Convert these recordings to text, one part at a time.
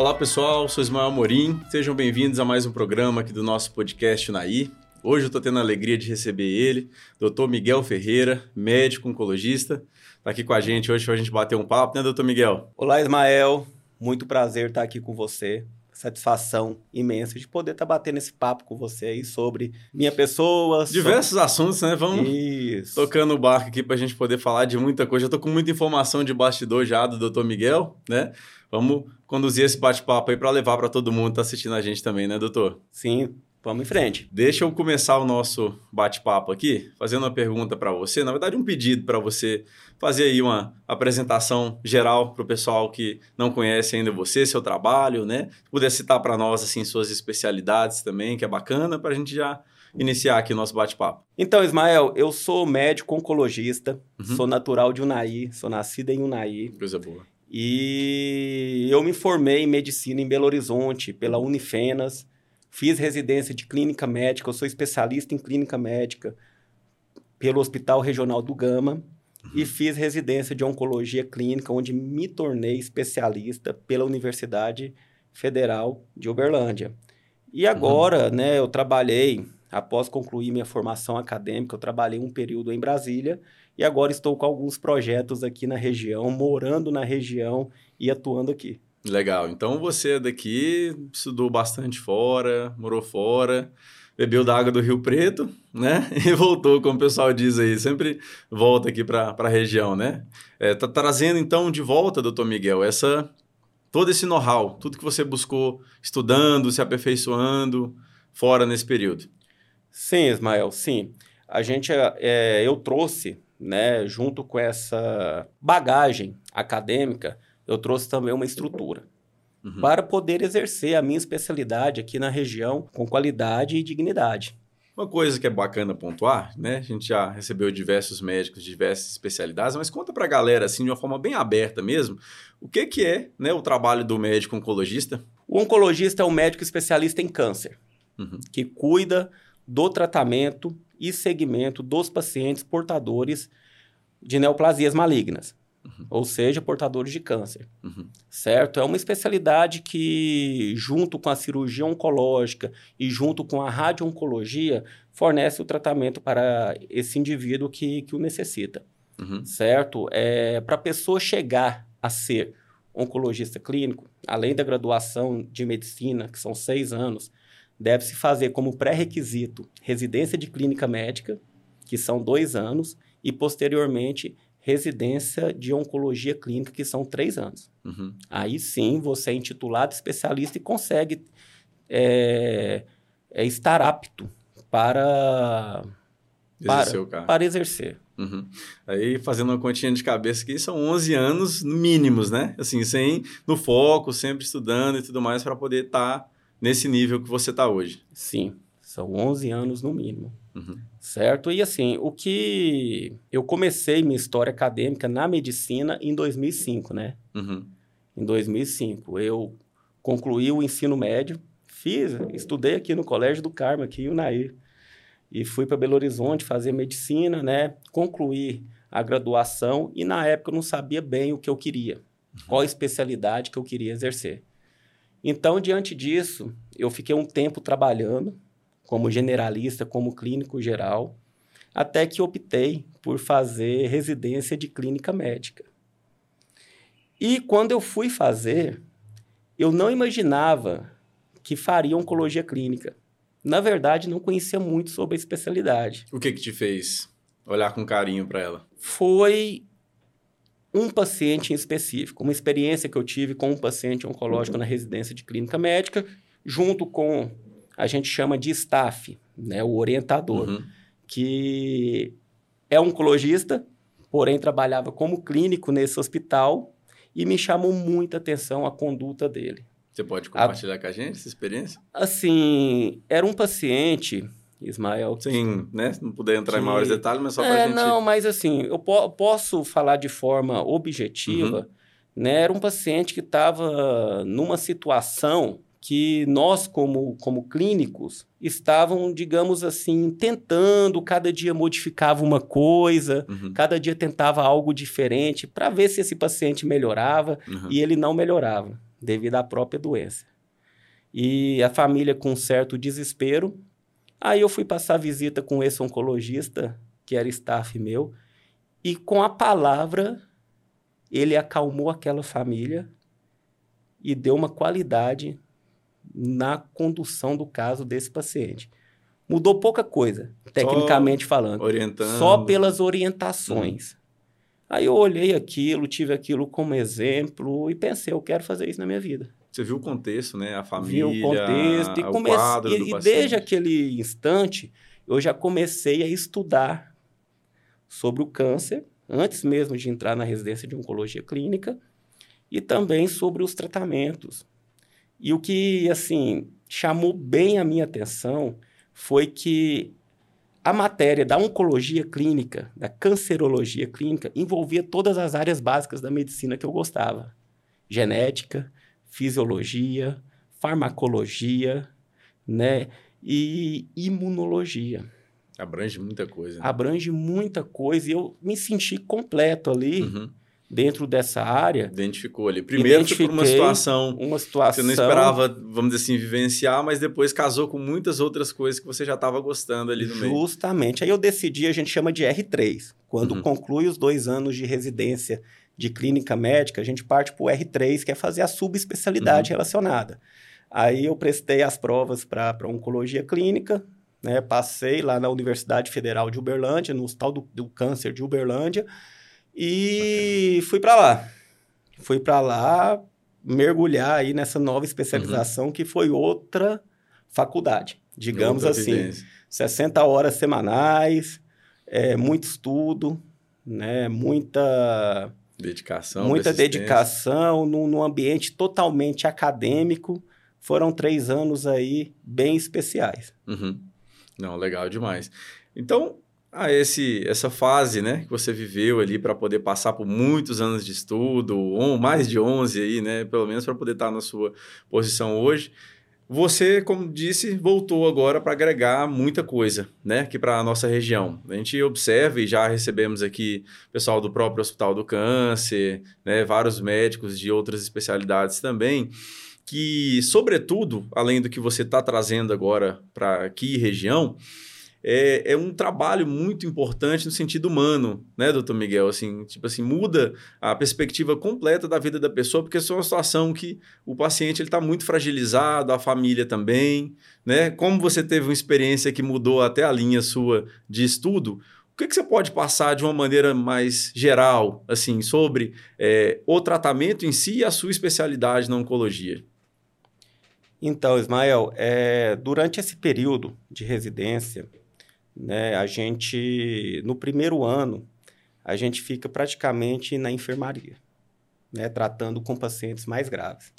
Olá pessoal, sou Ismael Amorim, sejam bem-vindos a mais um programa aqui do nosso podcast Unaí. Hoje eu estou tendo a alegria de receber ele, Dr. Miguel Ferreira, médico oncologista, está aqui com a gente hoje para a gente bater um papo, né, Dr. Miguel? Olá, Ismael, muito prazer estar aqui com você satisfação imensa de poder estar batendo esse papo com você aí sobre minha pessoa. Diversos sobre... assuntos, né? Vamos Isso. tocando o barco aqui para a gente poder falar de muita coisa. Eu estou com muita informação de bastidor já do Dr. Miguel, né? Vamos conduzir esse bate-papo aí para levar para todo mundo que está assistindo a gente também, né, doutor? Sim, Vamos em frente. Deixa eu começar o nosso bate-papo aqui, fazendo uma pergunta para você, na verdade um pedido para você fazer aí uma apresentação geral para o pessoal que não conhece ainda você, seu trabalho, né? Puder citar para nós assim suas especialidades também, que é bacana para a gente já iniciar aqui o nosso bate-papo. Então, Ismael, eu sou médico oncologista, uhum. sou natural de Unai, sou nascido em Unai. Coisa boa. E eu me formei em medicina em Belo Horizonte pela Unifenas Fiz residência de clínica médica, eu sou especialista em clínica médica pelo Hospital Regional do Gama uhum. e fiz residência de oncologia clínica, onde me tornei especialista pela Universidade Federal de Uberlândia. E agora, uhum. né, eu trabalhei, após concluir minha formação acadêmica, eu trabalhei um período em Brasília e agora estou com alguns projetos aqui na região, morando na região e atuando aqui. Legal. Então você é daqui, estudou bastante fora, morou fora, bebeu da água do Rio Preto, né? E voltou, como o pessoal diz aí, sempre volta aqui para a região, né? É, tá trazendo então de volta, doutor Miguel, essa todo esse know-how, tudo que você buscou estudando, se aperfeiçoando fora nesse período. Sim, Ismael, sim. A gente, é, eu trouxe, né, junto com essa bagagem acadêmica, eu trouxe também uma estrutura. Uhum. Para poder exercer a minha especialidade aqui na região com qualidade e dignidade. Uma coisa que é bacana pontuar, né? A gente já recebeu diversos médicos de diversas especialidades, mas conta para a galera, assim, de uma forma bem aberta mesmo, o que, que é né, o trabalho do médico oncologista? O oncologista é um médico especialista em câncer, uhum. que cuida do tratamento e segmento dos pacientes portadores de neoplasias malignas uhum. ou seja, portadores de câncer, uhum. certo? É uma especialidade que, junto com a cirurgia oncológica e junto com a radio-oncologia, fornece o tratamento para esse indivíduo que, que o necessita, uhum. certo? É, para a pessoa chegar a ser oncologista clínico, além da graduação de medicina, que são seis anos, deve-se fazer como pré-requisito residência de clínica médica, que são dois anos, e posteriormente residência de oncologia clínica, que são três anos. Uhum. Aí sim você é intitulado especialista e consegue é, é estar apto para exercer. Para, para exercer. Uhum. Aí, fazendo uma continha de cabeça aqui, são 11 anos mínimos, né? Assim, sem no foco, sempre estudando e tudo mais para poder estar tá nesse nível que você está hoje. Sim, são 11 anos no mínimo. Uhum. Certo? E assim, o que eu comecei minha história acadêmica na medicina em 2005, né? Uhum. Em 2005. Eu concluí o ensino médio, fiz, estudei aqui no Colégio do Carmo, aqui em Unaí. E fui para Belo Horizonte fazer medicina, né? Concluí a graduação e na época eu não sabia bem o que eu queria, uhum. qual especialidade que eu queria exercer. Então, diante disso, eu fiquei um tempo trabalhando, como generalista, como clínico geral, até que optei por fazer residência de clínica médica. E quando eu fui fazer, eu não imaginava que faria oncologia clínica. Na verdade, não conhecia muito sobre a especialidade. O que que te fez olhar com carinho para ela? Foi um paciente em específico, uma experiência que eu tive com um paciente oncológico na residência de clínica médica, junto com a gente chama de staff, né, o orientador, uhum. que é oncologista, porém trabalhava como clínico nesse hospital e me chamou muita atenção a conduta dele. Você pode compartilhar a, com a gente essa experiência? Assim, era um paciente, Ismael. Sim, né? Não puder entrar que... em maiores detalhes, mas só para é, gente. Não, mas assim, eu po posso falar de forma objetiva. Uhum. Né? Era um paciente que estava numa situação que nós, como, como clínicos, estavam, digamos assim, tentando, cada dia modificava uma coisa, uhum. cada dia tentava algo diferente para ver se esse paciente melhorava uhum. e ele não melhorava. devido à própria doença. E a família com certo desespero. Aí eu fui passar visita com esse oncologista, que era staff meu, e com a palavra ele acalmou aquela família e deu uma qualidade na condução do caso desse paciente. Mudou pouca coisa, tecnicamente só falando. Orientando. Só pelas orientações. Hum. Aí eu olhei aquilo, tive aquilo como exemplo e pensei, eu quero fazer isso na minha vida. Você viu o contexto, né? A família, viu o contexto e comecei e, e desde aquele instante eu já comecei a estudar sobre o câncer antes mesmo de entrar na residência de oncologia clínica e também sobre os tratamentos. E o que, assim, chamou bem a minha atenção foi que a matéria da oncologia clínica, da cancerologia clínica, envolvia todas as áreas básicas da medicina que eu gostava: genética, fisiologia, farmacologia, né, e imunologia. Abrange muita coisa. Abrange muita coisa e eu me senti completo ali. Uhum dentro dessa área. Identificou ali. Primeiro foi por uma situação, uma situação que você não esperava, vamos dizer assim, vivenciar, mas depois casou com muitas outras coisas que você já estava gostando ali no Justamente. meio. Justamente. Aí eu decidi, a gente chama de R3. Quando uhum. conclui os dois anos de residência de clínica médica, a gente parte para o R3, que é fazer a subespecialidade uhum. relacionada. Aí eu prestei as provas para oncologia clínica, né? passei lá na Universidade Federal de Uberlândia, no Hospital do, do Câncer de Uberlândia, e Bacana. fui para lá. Fui para lá mergulhar aí nessa nova especialização uhum. que foi outra faculdade, digamos outra assim. Evidência. 60 horas semanais, é, muito estudo, né, muita dedicação, muita dedicação num, num ambiente totalmente acadêmico. Foram três anos aí bem especiais. Uhum. Não, legal demais. Então, a esse, essa fase né, que você viveu ali para poder passar por muitos anos de estudo, ou mais de 11 aí, né, pelo menos para poder estar na sua posição hoje. Você, como disse, voltou agora para agregar muita coisa, né, aqui para a nossa região. A gente observa e já recebemos aqui pessoal do próprio Hospital do Câncer, né, vários médicos de outras especialidades também, que, sobretudo, além do que você está trazendo agora para aqui região, é, é, um trabalho muito importante no sentido humano, né, doutor Miguel? Assim, tipo assim, muda a perspectiva completa da vida da pessoa, porque é uma situação que o paciente está muito fragilizado, a família também, né? Como você teve uma experiência que mudou até a linha sua de estudo, o que, que você pode passar de uma maneira mais geral, assim, sobre é, o tratamento em si e a sua especialidade na oncologia? Então, Ismael, é, durante esse período de residência, né? A gente, no primeiro ano, a gente fica praticamente na enfermaria, né? Tratando com pacientes mais graves.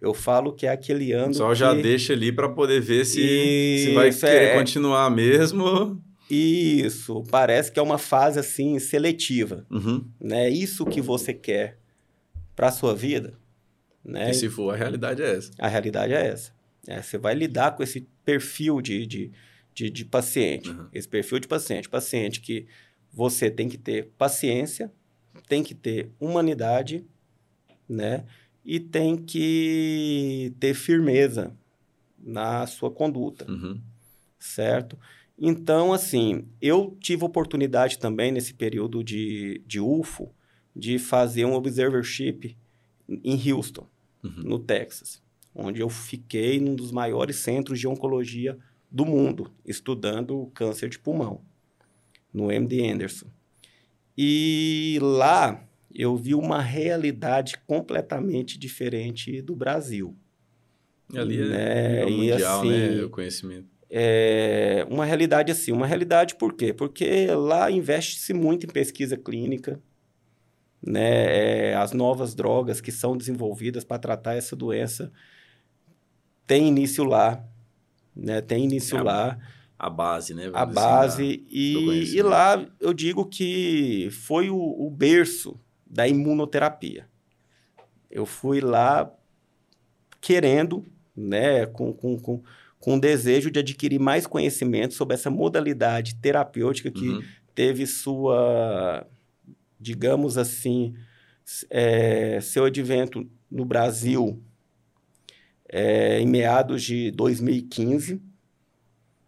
Eu falo que é aquele ano. Só que... já deixa ali para poder ver se, se vai querer é... continuar mesmo. Isso, parece que é uma fase assim seletiva, uhum. né? Isso que você quer para sua vida, né? E se for, a realidade é essa. A realidade é essa. É, você vai lidar com esse perfil de, de, de, de paciente. Uhum. Esse perfil de paciente. Paciente que você tem que ter paciência, tem que ter humanidade, né? E tem que ter firmeza na sua conduta, uhum. certo? Então, assim, eu tive oportunidade também nesse período de, de UFO de fazer um observership em Houston, uhum. no Texas, onde eu fiquei num dos maiores centros de oncologia do mundo estudando câncer de pulmão, no MD Anderson. E lá eu vi uma realidade completamente diferente do Brasil. Ali é né? é mundial, assim, né? O conhecimento. É uma realidade assim, uma realidade por quê? Porque lá investe-se muito em pesquisa clínica, né? É, as novas drogas que são desenvolvidas para tratar essa doença têm início lá né? Tem início é lá. A base, né? a base. e, e lá eu digo que foi o, o berço da imunoterapia. Eu fui lá querendo, né, com, com, com, com o desejo de adquirir mais conhecimento sobre essa modalidade terapêutica que uhum. teve sua, digamos assim, é, seu advento no Brasil é, em meados de 2015,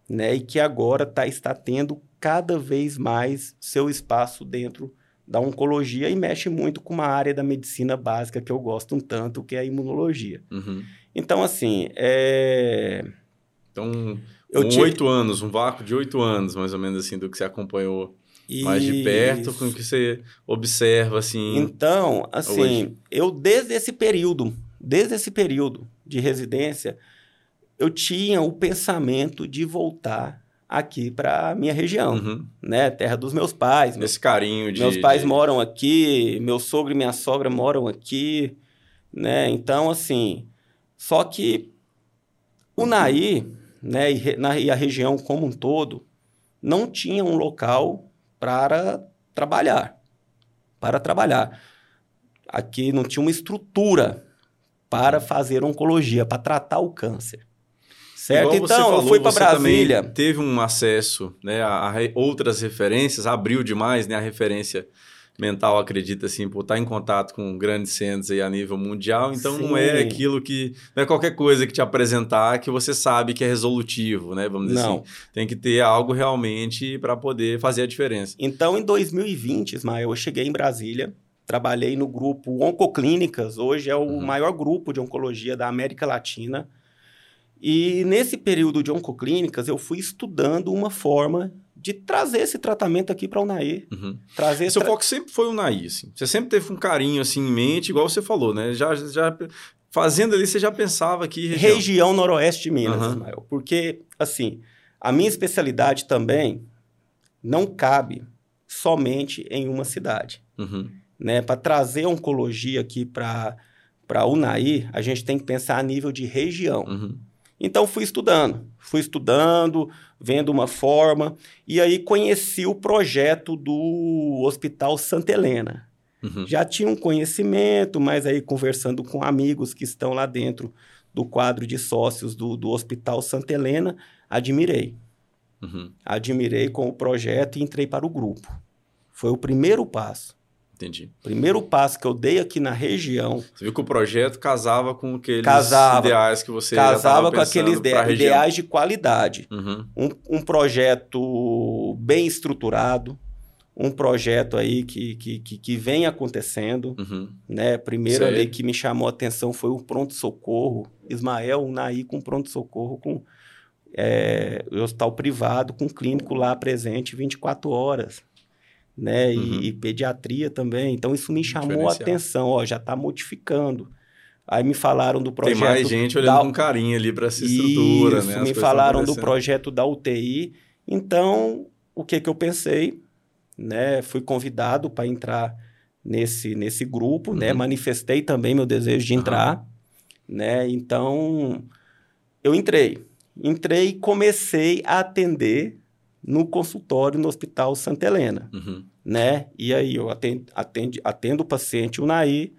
né, e que agora tá, está tendo cada vez mais seu espaço dentro da oncologia e mexe muito com uma área da medicina básica que eu gosto um tanto, que é a imunologia. Uhum. Então, assim, é... Então, um oito anos, um vácuo de oito anos, mais ou menos assim, do que você acompanhou Isso. mais de perto, com o que você observa, assim... Então, assim, hoje. eu desde esse período, desde esse período de residência, eu tinha o pensamento de voltar aqui para minha região, uhum. né? Terra dos meus pais. Esse carinho de... Meus pais de... moram aqui, meu sogro e minha sogra moram aqui, né? Então, assim... Só que o Naí, né, e, na, e a região como um todo, não tinha um local para trabalhar. Para trabalhar. Aqui não tinha uma estrutura para fazer oncologia, para tratar o câncer. Certo? Igual então, falou, eu fui para Brasília. Teve um acesso né, a, a, outras referências, abriu demais né, a referência mental, acredita assim, por estar em contato com grandes centros aí a nível mundial. Então, Sim. não é aquilo que. Não é qualquer coisa que te apresentar que você sabe que é resolutivo, né? Vamos dizer não. assim. Tem que ter algo realmente para poder fazer a diferença. Então, em 2020, Ismael, eu cheguei em Brasília trabalhei no grupo Oncoclínicas, hoje é o uhum. maior grupo de oncologia da América Latina. E nesse período de oncoclínicas, eu fui estudando uma forma de trazer esse tratamento aqui para o UNAI. Uhum. Trazer Seu tra... foco sempre foi o UNAI, assim. Você sempre teve um carinho assim em mente, igual você falou, né? Já, já fazendo ali, você já pensava que região, região noroeste de Minas, uhum. Ismael. Porque, assim, a minha especialidade também não cabe somente em uma cidade. Uhum né? Para trazer oncologia aqui para a UNAI, a gente tem que pensar a nível de região. Uhum. Então, fui estudando, fui estudando, vendo uma forma, e aí conheci o projeto do Hospital Santa Helena. Uhum. Já tinha um conhecimento, mas aí conversando com amigos que estão lá dentro do quadro de sócios do, do Hospital Santa Helena, admirei. Uhum. Admirei com o projeto e entrei para o grupo. Foi o primeiro passo. Entendi. Primeiro passo que eu dei aqui na região. Você viu que o projeto casava com aqueles casava, ideais que você casava com aqueles ideais de qualidade. Uhum. Um, um, projeto bem estruturado, um projeto aí que, que, que, que vem acontecendo. Uhum. Né? Primeiro ali que me chamou a atenção foi o pronto-socorro. Ismael Naí com pronto-socorro com é, hospital privado, com clínico lá presente 24 horas né? Uhum. E, e, pediatria também. Então, isso me chamou a atenção. Ó, já está modificando. Aí me falaram do projeto... Tem mais gente olhando da... com carinho ali para essa estrutura, isso, né? me falaram do projeto da UTI. Então, o que, que eu pensei? Né? Fui convidado para entrar nesse, nesse grupo, né? uhum. né? Manifestei também meu desejo de entrar, uhum. né? Então, eu entrei. Entrei e comecei a atender no consultório no Hospital Santa Helena, uhum. Né? E aí eu atendo, atendo, atendo o paciente UNAI,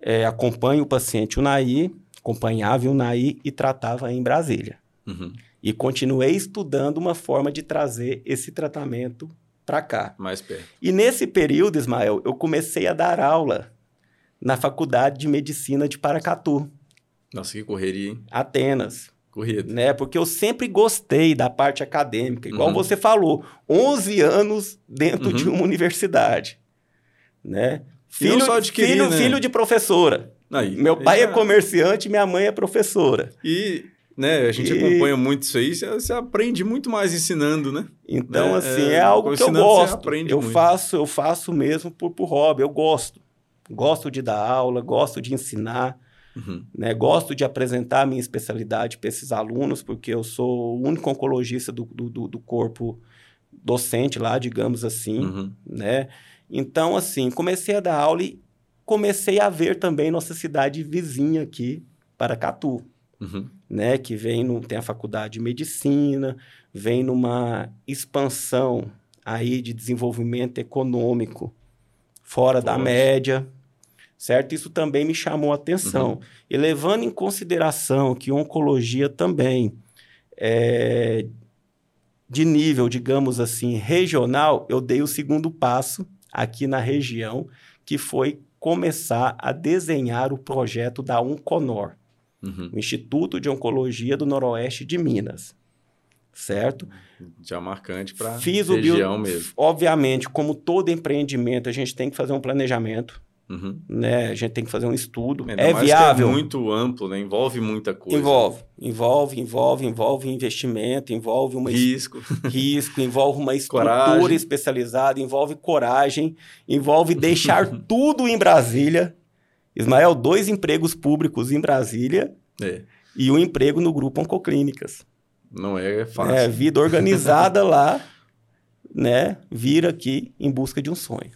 é, acompanho o paciente UNAI, acompanhava o UNAI e tratava em Brasília. Uhum. E continuei estudando uma forma de trazer esse tratamento para cá. Mais perto. E nesse período, Ismael, eu comecei a dar aula na Faculdade de Medicina de Paracatu. Nossa, que correria, hein? Atenas. Corrido. Né? Porque eu sempre gostei da parte acadêmica. Igual uhum. você falou, 11 anos dentro uhum. de uma universidade. Né? Filho, só adquirir, filho, né? filho de professora. Aí, Meu pai é comerciante, minha mãe é professora. E né, a gente e... acompanha muito isso aí, você, você, aprende muito mais ensinando, né? Então, né? assim, é, é algo que eu gosto. eu muito. faço, eu faço mesmo por, por hobby, eu gosto. Gosto de dar aula, gosto de ensinar. Uhum. Né? Gosto de apresentar a minha especialidade para esses alunos, porque eu sou o único oncologista do, do, do corpo docente lá, digamos assim, uhum. né? Então, assim, comecei a dar aula e comecei a ver também nossa cidade vizinha aqui, Paracatu, uhum. né? Que vem, no, tem a faculdade de medicina, vem numa expansão aí de desenvolvimento econômico fora Poxa. da média, certo? Isso também me chamou a atenção. Uhum. E levando em consideração que oncologia também é de nível, digamos assim, regional, eu dei o segundo passo aqui na região, que foi começar a desenhar o projeto da Onconor, uhum. o Instituto de Oncologia do Noroeste de Minas. Certo? Já marcante para região bio... mesmo. Obviamente, como todo empreendimento, a gente tem que fazer um planejamento. Uhum. Né? A gente tem que fazer um estudo. Ainda é viável. é muito amplo, né? envolve muita coisa. Envolve, envolve, envolve, envolve investimento, envolve uma risco, risco, envolve uma estrutura coragem. especializada, envolve coragem, envolve deixar tudo em Brasília. Ismael, dois empregos públicos em Brasília é. e um emprego no grupo Oncoclínicas. Não é fácil. É, vida organizada lá, né? Vir aqui em busca de um sonho.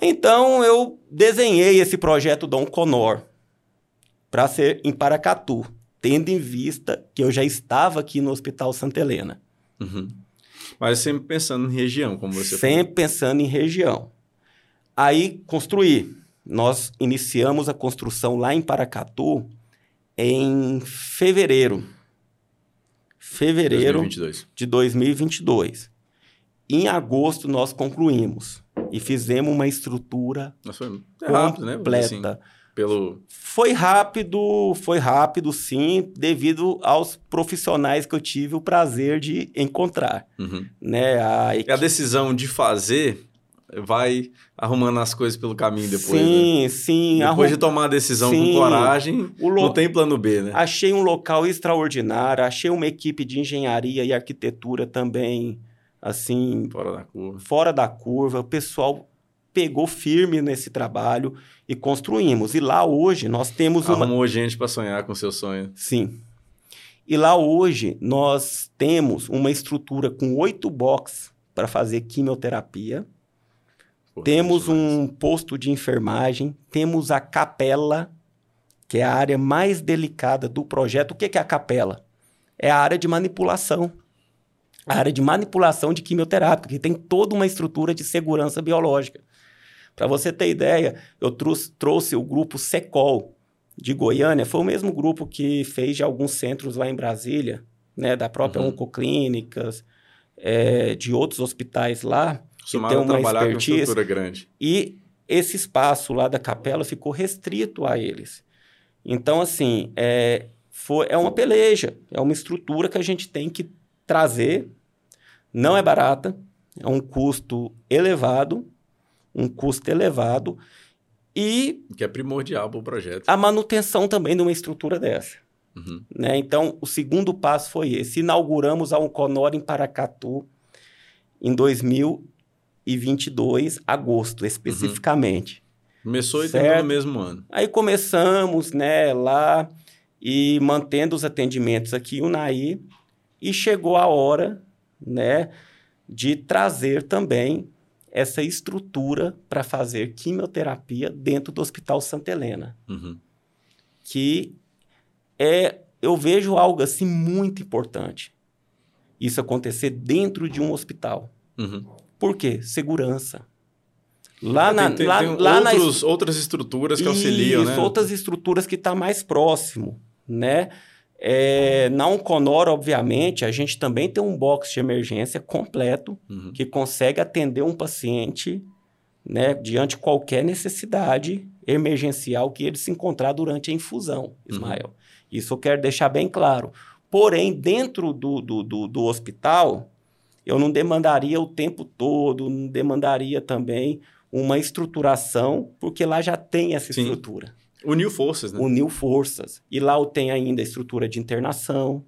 Então eu desenhei esse projeto Dom Conor para ser em Paracatu, tendo em vista que eu já estava aqui no Hospital Santa Helena. Uhum. Mas sempre pensando em região, como você Sempre falou. pensando em região. Aí construí. Nós iniciamos a construção lá em Paracatu em fevereiro. Fevereiro 2022. de 2022. Em agosto nós concluímos e fizemos uma estrutura Mas foi rápido, né? completa. Assim, pelo... Foi rápido, foi rápido, sim, devido aos profissionais que eu tive o prazer de encontrar. Uhum. Né? A, equipe... a decisão de fazer vai arrumando as coisas pelo caminho depois. Sim, né? sim. Depois arrum... de tomar a decisão sim. com coragem, lo... não tem plano B, né? Achei um local extraordinário, achei uma equipe de engenharia e arquitetura também assim. Fora da curva. Fora da curva. O pessoal pegou firme nesse trabalho e construímos. E lá hoje nós temos uma. Arrumou gente para sonhar com seu sonho. Sim. E lá hoje nós temos uma estrutura com oito boxes para fazer quimioterapia. Pô, temos um posto de enfermagem, temos a capela, que é a área mais delicada do projeto. O que é a capela? É a área de manipulação a área de manipulação de quimioterápica, que tem toda uma estrutura de segurança biológica. Para você ter ideia, eu trouxe, trouxe o grupo SECOL de Goiânia, foi o mesmo grupo que fez de alguns centros lá em Brasília, né, da própria uhum. Oncoclínicas, é, de outros hospitais lá, que tem uma expertise. Com estrutura grande. E esse espaço lá da capela ficou restrito a eles. Então, assim, é, foi, é uma peleja, é uma estrutura que a gente tem que trazer não é barata, é um custo elevado, um custo elevado e... Que é primordial para o projeto. A manutenção também de uma estrutura dessa. Uhum. Né? Então, o segundo passo foi esse. Inauguramos a Onconor em Paracatu em 2022, agosto, especificamente. Uhum. Começou e terminou no mesmo ano. Aí começamos, né, lá e mantendo os atendimentos aqui, o Naí, e chegou a hora né, de trazer também essa estrutura para fazer quimioterapia dentro do Hospital Santa Helena. Uhum. Que é, eu vejo algo assim muito importante. Isso acontecer dentro de um hospital. Uhum. Por quê? Segurança. Lá, é, na, tem, lá, tem lá outros, na... outras estruturas que auxiliam, Isso, né? outras estruturas que estão tá mais próximo, né? É, na Onconor, obviamente, a gente também tem um box de emergência completo uhum. que consegue atender um paciente né, diante de qualquer necessidade emergencial que ele se encontrar durante a infusão, uhum. Ismael. Uhum. Isso eu quero deixar bem claro. Porém, dentro do, do, do, do hospital, eu não demandaria o tempo todo, não demandaria também uma estruturação, porque lá já tem essa Sim. estrutura. Uniu forças, né? Uniu forças. E lá eu tenho ainda a estrutura de internação,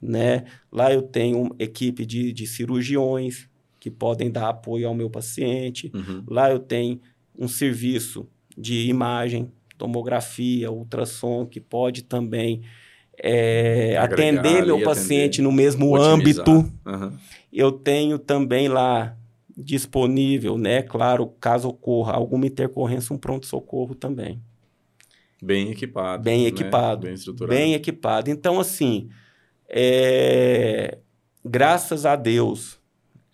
né? Lá eu tenho equipe de, de cirurgiões que podem dar apoio ao meu paciente. Uhum. Lá eu tenho um serviço de imagem, tomografia, ultrassom, que pode também é, atender meu paciente atender, no mesmo otimizar. âmbito. Uhum. Eu tenho também lá disponível, né? Claro, caso ocorra alguma intercorrência, um pronto-socorro também. Bem equipado. Bem né? equipado. Bem estruturado. Bem equipado. Então, assim, é... graças a Deus,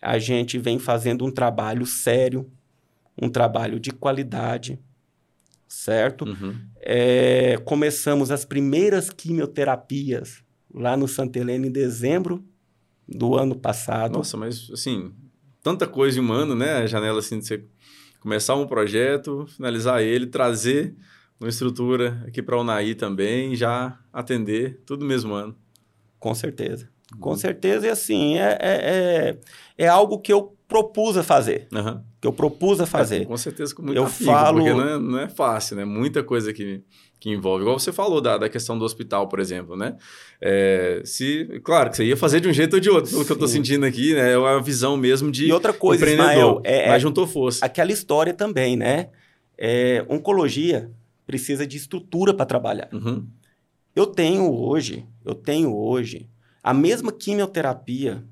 a gente vem fazendo um trabalho sério, um trabalho de qualidade, certo? Uhum. É... Começamos as primeiras quimioterapias lá no Santa Helena em dezembro do ano passado. Nossa, mas assim, tanta coisa em um ano, né? A janela assim de ser começar um projeto, finalizar ele, trazer uma estrutura aqui para a Unai também, já atender tudo mesmo ano. Com certeza. Com uhum. certeza, e assim, é, é, é, é, algo que eu propus a fazer. Uhum. Que eu propus a fazer. É, com certeza, com muita eu afigo, falo... porque não é, não é fácil, né? Muita coisa que, que envolve. Igual você falou da, da questão do hospital, por exemplo, né? É, se, claro que você ia fazer de um jeito ou de outro, pelo Sim. que eu estou sentindo aqui, né? É uma visão mesmo de E outra coisa, Ismael, é, mas juntou força. Aquela história também, né? É, oncologia precisa de estrutura para trabalhar. Uhum. Eu tenho hoje, eu tenho hoje a mesma quimioterapia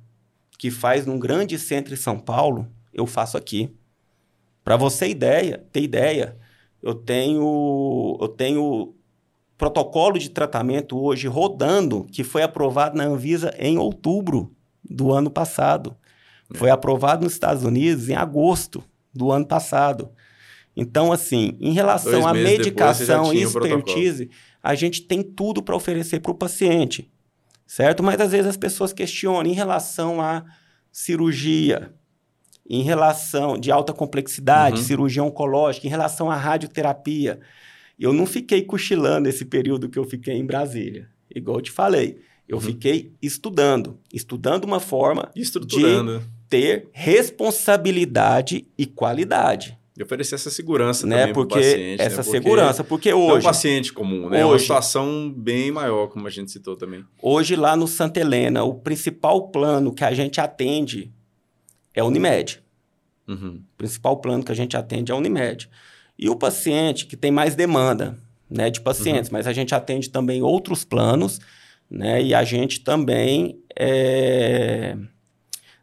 que faz num grande centro em São Paulo, eu faço aqui. Para você ideia, ter ideia, eu tenho eu tenho protocolo de tratamento hoje rodando que foi aprovado na Anvisa em outubro do ano passado. Foi aprovado nos Estados Unidos em agosto do ano passado. Então, assim, em relação à medicação e expertise, a gente tem tudo para oferecer para o paciente certo? Mas às vezes as pessoas questionam em relação à cirurgia, em relação de alta complexidade, uhum. cirurgia oncológica, em relação à radioterapia. Eu não fiquei cochilando esse período que eu fiquei em Brasília. Igual eu te falei, eu uhum. fiquei estudando, estudando uma forma de ter responsabilidade e qualidade. E oferecer essa segurança né? também porque paciente. Essa né? porque segurança, porque hoje... É um paciente comum, né? Hoje, é uma situação bem maior, como a gente citou também. Hoje, lá no Santa Helena, o principal plano que a gente atende é a Unimed. Uhum. O principal plano que a gente atende é a Unimed. E o paciente que tem mais demanda né, de pacientes, uhum. mas a gente atende também outros planos, né? E a gente também... É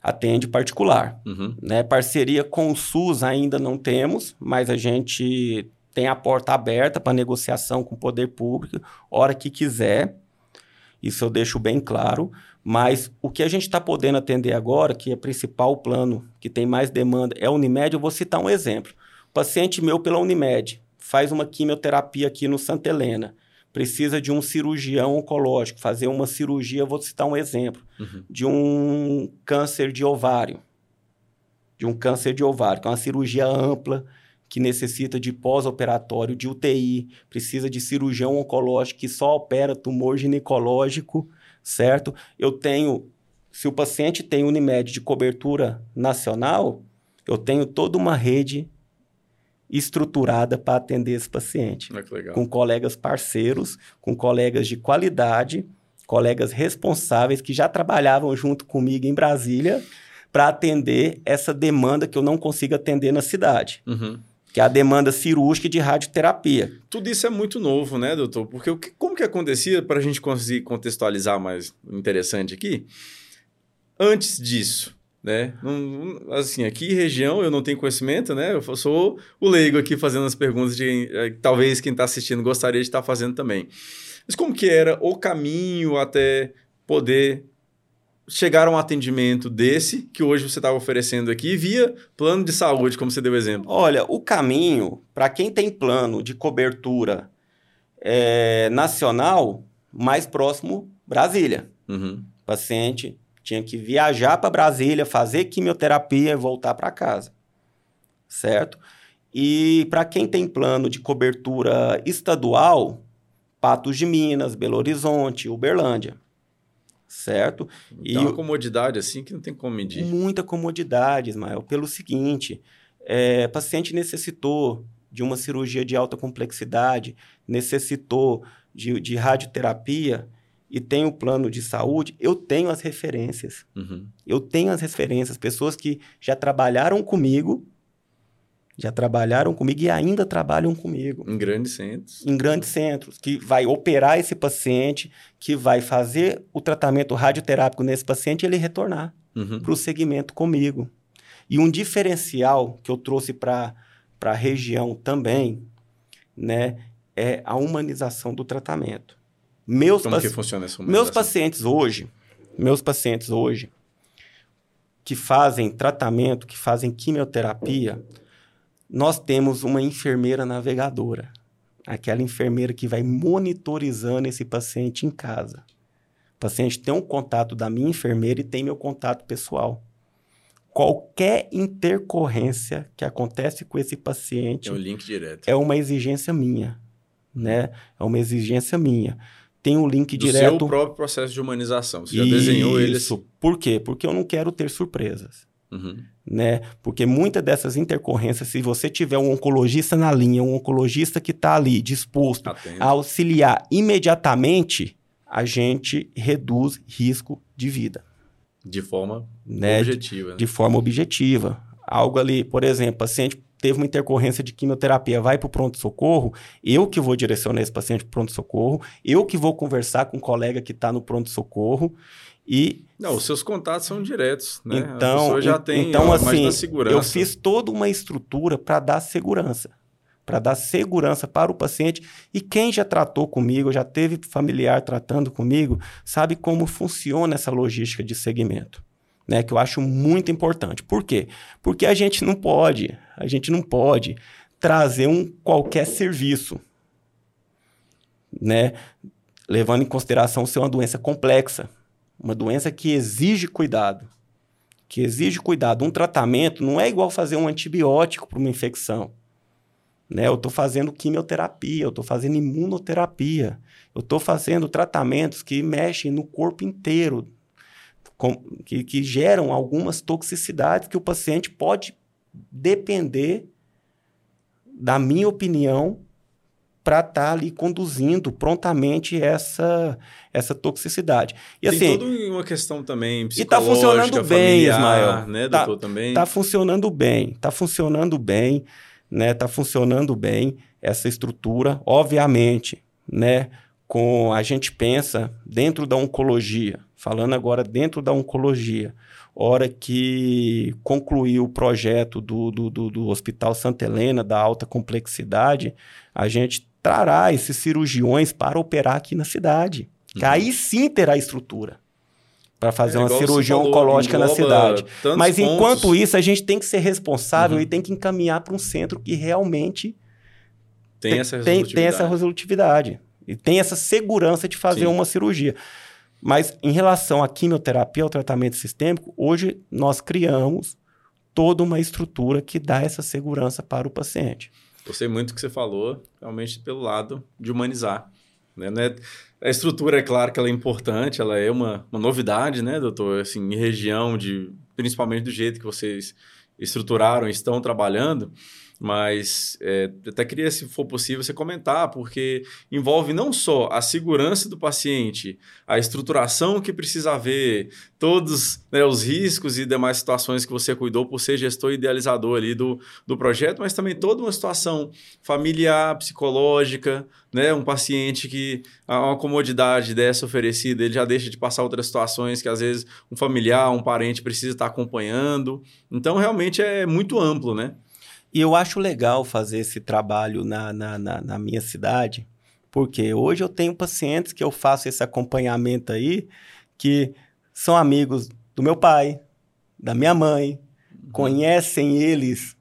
atende particular. Uhum. Né? Parceria com o SUS ainda não temos, mas a gente tem a porta aberta para negociação com o poder público, hora que quiser. Isso eu deixo bem claro. Mas o que a gente está podendo atender agora, que é o principal plano que tem mais demanda, é a Unimed. Eu vou citar um exemplo. O paciente meu pela Unimed faz uma quimioterapia aqui no Santa Helena precisa de um cirurgião oncológico, fazer uma cirurgia, vou citar um exemplo, uhum. de um câncer de ovário. De um câncer de ovário, que é uma cirurgia ampla, que necessita de pós-operatório, de UTI, precisa de cirurgião oncológico que só opera tumor ginecológico, certo? Eu tenho, se o paciente tem Unimed de cobertura nacional, eu tenho toda uma rede estruturada para atender esse paciente. Ah, com colegas parceiros, com colegas de qualidade, colegas responsáveis que já trabalhavam junto comigo em Brasília para atender essa demanda que eu não consigo atender na cidade. Uhum. Que é a demanda cirúrgica e de radioterapia. Tudo isso é muito novo, né, doutor? Porque o que, como que acontecia, para a gente conseguir contextualizar mais interessante aqui, antes disso, né? Não, assim, aqui região eu não tenho conhecimento, né? Eu sou o leigo aqui fazendo as perguntas de é, talvez quem está assistindo gostaria de estar tá fazendo também. Mas como que era o caminho até poder chegar a um atendimento desse que hoje você estava oferecendo aqui via plano de saúde, como você deu exemplo? Olha, o caminho para quem tem plano de cobertura é, nacional mais próximo Brasília. Uhum. Paciente tinha que viajar para Brasília, fazer quimioterapia e voltar para casa. Certo? E para quem tem plano de cobertura estadual, Patos de Minas, Belo Horizonte, Uberlândia. Certo? Então, e uma comodidade assim que não tem como medir. Muita comodidade, Ismael. Pelo seguinte, é, paciente necessitou de uma cirurgia de alta complexidade, necessitou de, de radioterapia, e tenho plano de saúde, eu tenho as referências. Uhum. Eu tenho as referências, pessoas que já trabalharam comigo, já trabalharam comigo e ainda trabalham comigo. Em grandes centros. Em grandes centros, que vai operar esse paciente, que vai fazer o tratamento radioterápico nesse paciente e ele retornar uhum. para o segmento comigo. E um diferencial que eu trouxe para a região também, né, é a humanização do tratamento. Meus Como que funciona essa Meus pacientes hoje, meus pacientes hoje, que fazem tratamento, que fazem quimioterapia, nós temos uma enfermeira navegadora. Aquela enfermeira que vai monitorizando esse paciente em casa. O paciente tem um contato da minha enfermeira e tem meu contato pessoal. qualquer intercorrência que acontece com esse paciente é um link direto. É uma exigência minha, né? É uma exigência minha. Tem um link Do direto. seu próprio processo de humanização. Você já desenhou ele. Isso. Por quê? Porque eu não quero ter surpresas. Uhum. Né? Porque muitas dessas intercorrências, se você tiver um oncologista na linha, um oncologista que está ali disposto Atento. a auxiliar imediatamente, a gente reduz risco de vida. De forma né? objetiva. Né? De forma objetiva. Algo ali, por exemplo, paciente teve uma intercorrência de quimioterapia, vai para o pronto-socorro, eu que vou direcionar esse paciente para o pronto-socorro, eu que vou conversar com o um colega que está no pronto-socorro e... Não, os seus contatos são diretos, né? Então, já tem então assim, eu fiz toda uma estrutura para dar segurança, para dar segurança para o paciente e quem já tratou comigo, já teve familiar tratando comigo, sabe como funciona essa logística de segmento né, que eu acho muito importante. Por quê? Porque a gente não pode, a gente não pode trazer um qualquer serviço, né, levando em consideração ser uma doença complexa, uma doença que exige cuidado, que exige cuidado. Um tratamento não é igual fazer um antibiótico para uma infecção. Né? Eu estou fazendo quimioterapia, eu estou fazendo imunoterapia, eu estou fazendo tratamentos que mexem no corpo inteiro, com, que, que geram algumas toxicidades que o paciente pode depender da minha opinião para estar tá ali conduzindo prontamente essa, essa toxicidade. E Tem assim, toda uma questão também E está funcionando bem, Ismael. Né, tá, doutor, também? Está funcionando bem, está funcionando bem, né? Está funcionando bem essa estrutura, obviamente, né? Com a gente pensa dentro da oncologia, falando agora dentro da oncologia, hora que concluiu o projeto do, do, do, do, Hospital Santa Helena, da alta complexidade, a gente trará esses cirurgiões para operar aqui na cidade. Uhum. Que aí sim terá estrutura para fazer é, uma cirurgia falou, oncológica na cidade. Mas pontos. enquanto isso, a gente tem que ser responsável uhum. e tem que encaminhar para um centro que realmente tem, essa tem, tem essa resolutividade. E tem essa segurança de fazer sim. uma cirurgia. Mas em relação à quimioterapia, ao tratamento sistêmico, hoje nós criamos toda uma estrutura que dá essa segurança para o paciente. Gostei muito do que você falou, realmente pelo lado de humanizar. Né? É, a estrutura, é claro que ela é importante, ela é uma, uma novidade, né, doutor? Assim, em região de, principalmente do jeito que vocês estruturaram, estão trabalhando, mas é, até queria, se for possível, você comentar, porque envolve não só a segurança do paciente, a estruturação que precisa haver, todos né, os riscos e demais situações que você cuidou por ser gestor idealizador ali do, do projeto, mas também toda uma situação familiar, psicológica, né? Um paciente que uma comodidade dessa oferecida, ele já deixa de passar outras situações que às vezes um familiar, um parente precisa estar acompanhando. Então, realmente é muito amplo, né? E eu acho legal fazer esse trabalho na, na, na, na minha cidade, porque hoje eu tenho pacientes que eu faço esse acompanhamento aí, que são amigos do meu pai, da minha mãe, uhum. conhecem eles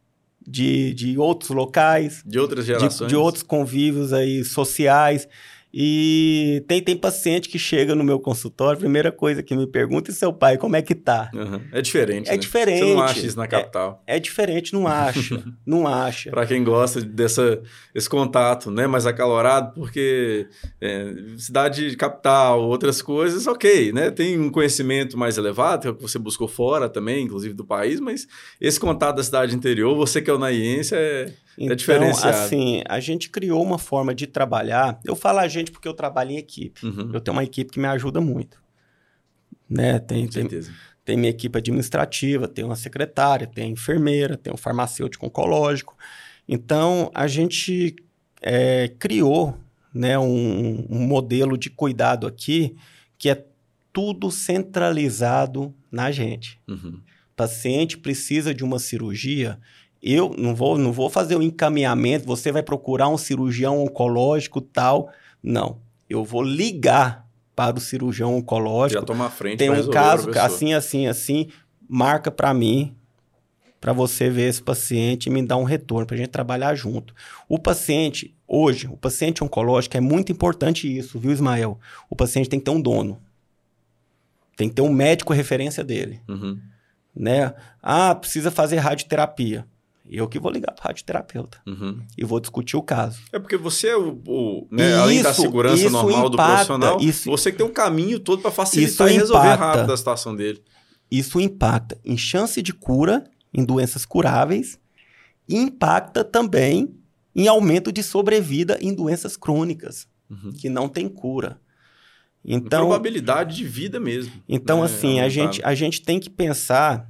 de, de outros locais. De outras gerações. De, de outros convívios aí sociais. E tem, tem paciente que chega no meu consultório, a primeira coisa que me pergunta é seu pai, como é que tá? Uhum. É diferente, É né? diferente. Você não acha isso na capital. É, é diferente, não acha, não acha. Para quem gosta dessa, esse contato, né, mais acalorado, porque é, cidade capital, outras coisas, ok, né? Tem um conhecimento mais elevado, que é o que você buscou fora também, inclusive do país, mas esse contato da cidade interior, você que é o naiense, é é então, diferenciado. assim, a gente criou uma forma de trabalhar. Eu falo a gente porque eu trabalho em equipe. Uhum. Eu tenho uma equipe que me ajuda muito. Né? Tem, Com certeza. Tem, tem minha equipe administrativa, tem uma secretária, tem enfermeira, tem um farmacêutico oncológico. Então, a gente é, criou né, um, um modelo de cuidado aqui que é tudo centralizado na gente. Uhum. O paciente precisa de uma cirurgia, eu não vou, não vou fazer o um encaminhamento, você vai procurar um cirurgião oncológico tal. Não. Eu vou ligar para o cirurgião oncológico. Já toma a frente. Tem um caso assim, assim, assim, marca para mim, para você ver esse paciente e me dar um retorno, para a gente trabalhar junto. O paciente, hoje, o paciente oncológico é muito importante isso, viu, Ismael? O paciente tem que ter um dono. Tem que ter um médico referência dele. Uhum. né? Ah, precisa fazer radioterapia. Eu que vou ligar para o radioterapeuta Uhum. e vou discutir o caso. É porque você é o, o né, além da Isso, segurança isso normal do impacta, profissional, isso- você que tem um caminho todo para facilitar Isso e resolver impacta. rápido a situação dele. Isso impacta em chance de cura em doenças curáveis e impacta também em aumento de sobrevida em doenças crônicas Uhum. que não tem cura. Então, probabilidade de vida mesmo. Então, né, assim, a aumentada. gente, a gente tem que pensar,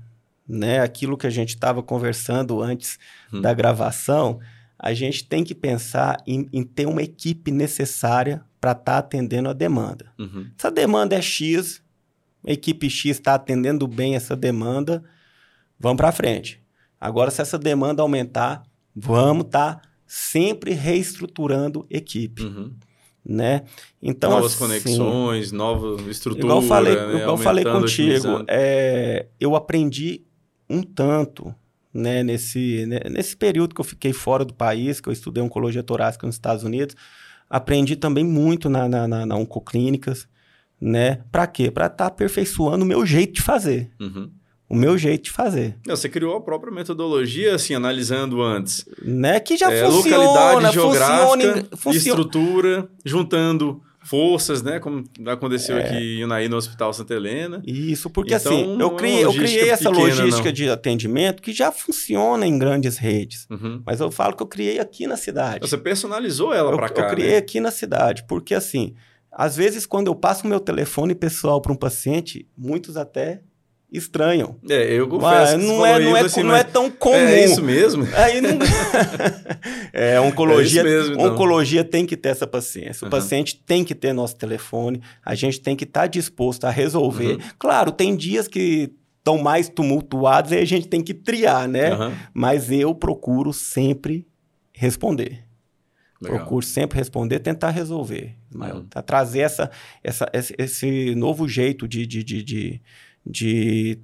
né, aquilo que a gente estava conversando antes Hum. da gravação, a gente tem que pensar em, em ter uma equipe necessária para estar atendendo a demanda. Uhum. Se a demanda é X, a equipe X está atendendo bem essa demanda, vamos para frente. Agora, se essa demanda aumentar, vamos estar sempre reestruturando equipe, Uhum. né? Então, Novas assim, conexões, nova estrutura. Igual eu falei, né, igual eu falei contigo, é, eu aprendi um tanto né, nesse, né, nesse período que eu fiquei fora do país, que eu estudei oncologia torácica nos Estados Unidos. Aprendi também muito na, na, na, na Oncoclínicas, né? Para quê? Para estar aperfeiçoando o meu jeito de fazer. Uhum. O meu jeito de fazer. Não, Você criou a própria metodologia, assim, analisando antes. Né? Que já É, funciona, localidade funciona, geográfica, funciona. estrutura, juntando forças, né? Como aconteceu É. aqui em Unaí, no Hospital Santa Helena. Isso, porque Então, assim, não é eu uma criei, eu criei essa pequena, logística não. de atendimento que já funciona em grandes redes. Uhum. Mas eu falo que eu criei aqui na cidade. Você personalizou ela para cá, eu criei né? aqui na cidade, porque assim, às vezes quando eu passo o meu telefone pessoal para um paciente, muitos até estranham. É, eu confesso Mas que você não, é, não, é, assim, não é tão comum. É isso mesmo? Aí não... é, oncologia, É isso mesmo, então. oncologia tem que ter essa paciência. O Uhum. paciente tem que ter nosso telefone, a gente tem que estar disposto a resolver. Uhum. Claro, tem dias que estão mais tumultuados e a gente tem que triar, né? Aham, Mas eu procuro sempre responder. legal. Procuro sempre responder, tentar resolver. Uhum. Tá? Trazer essa, essa, esse, esse novo jeito de, de, de, de, de,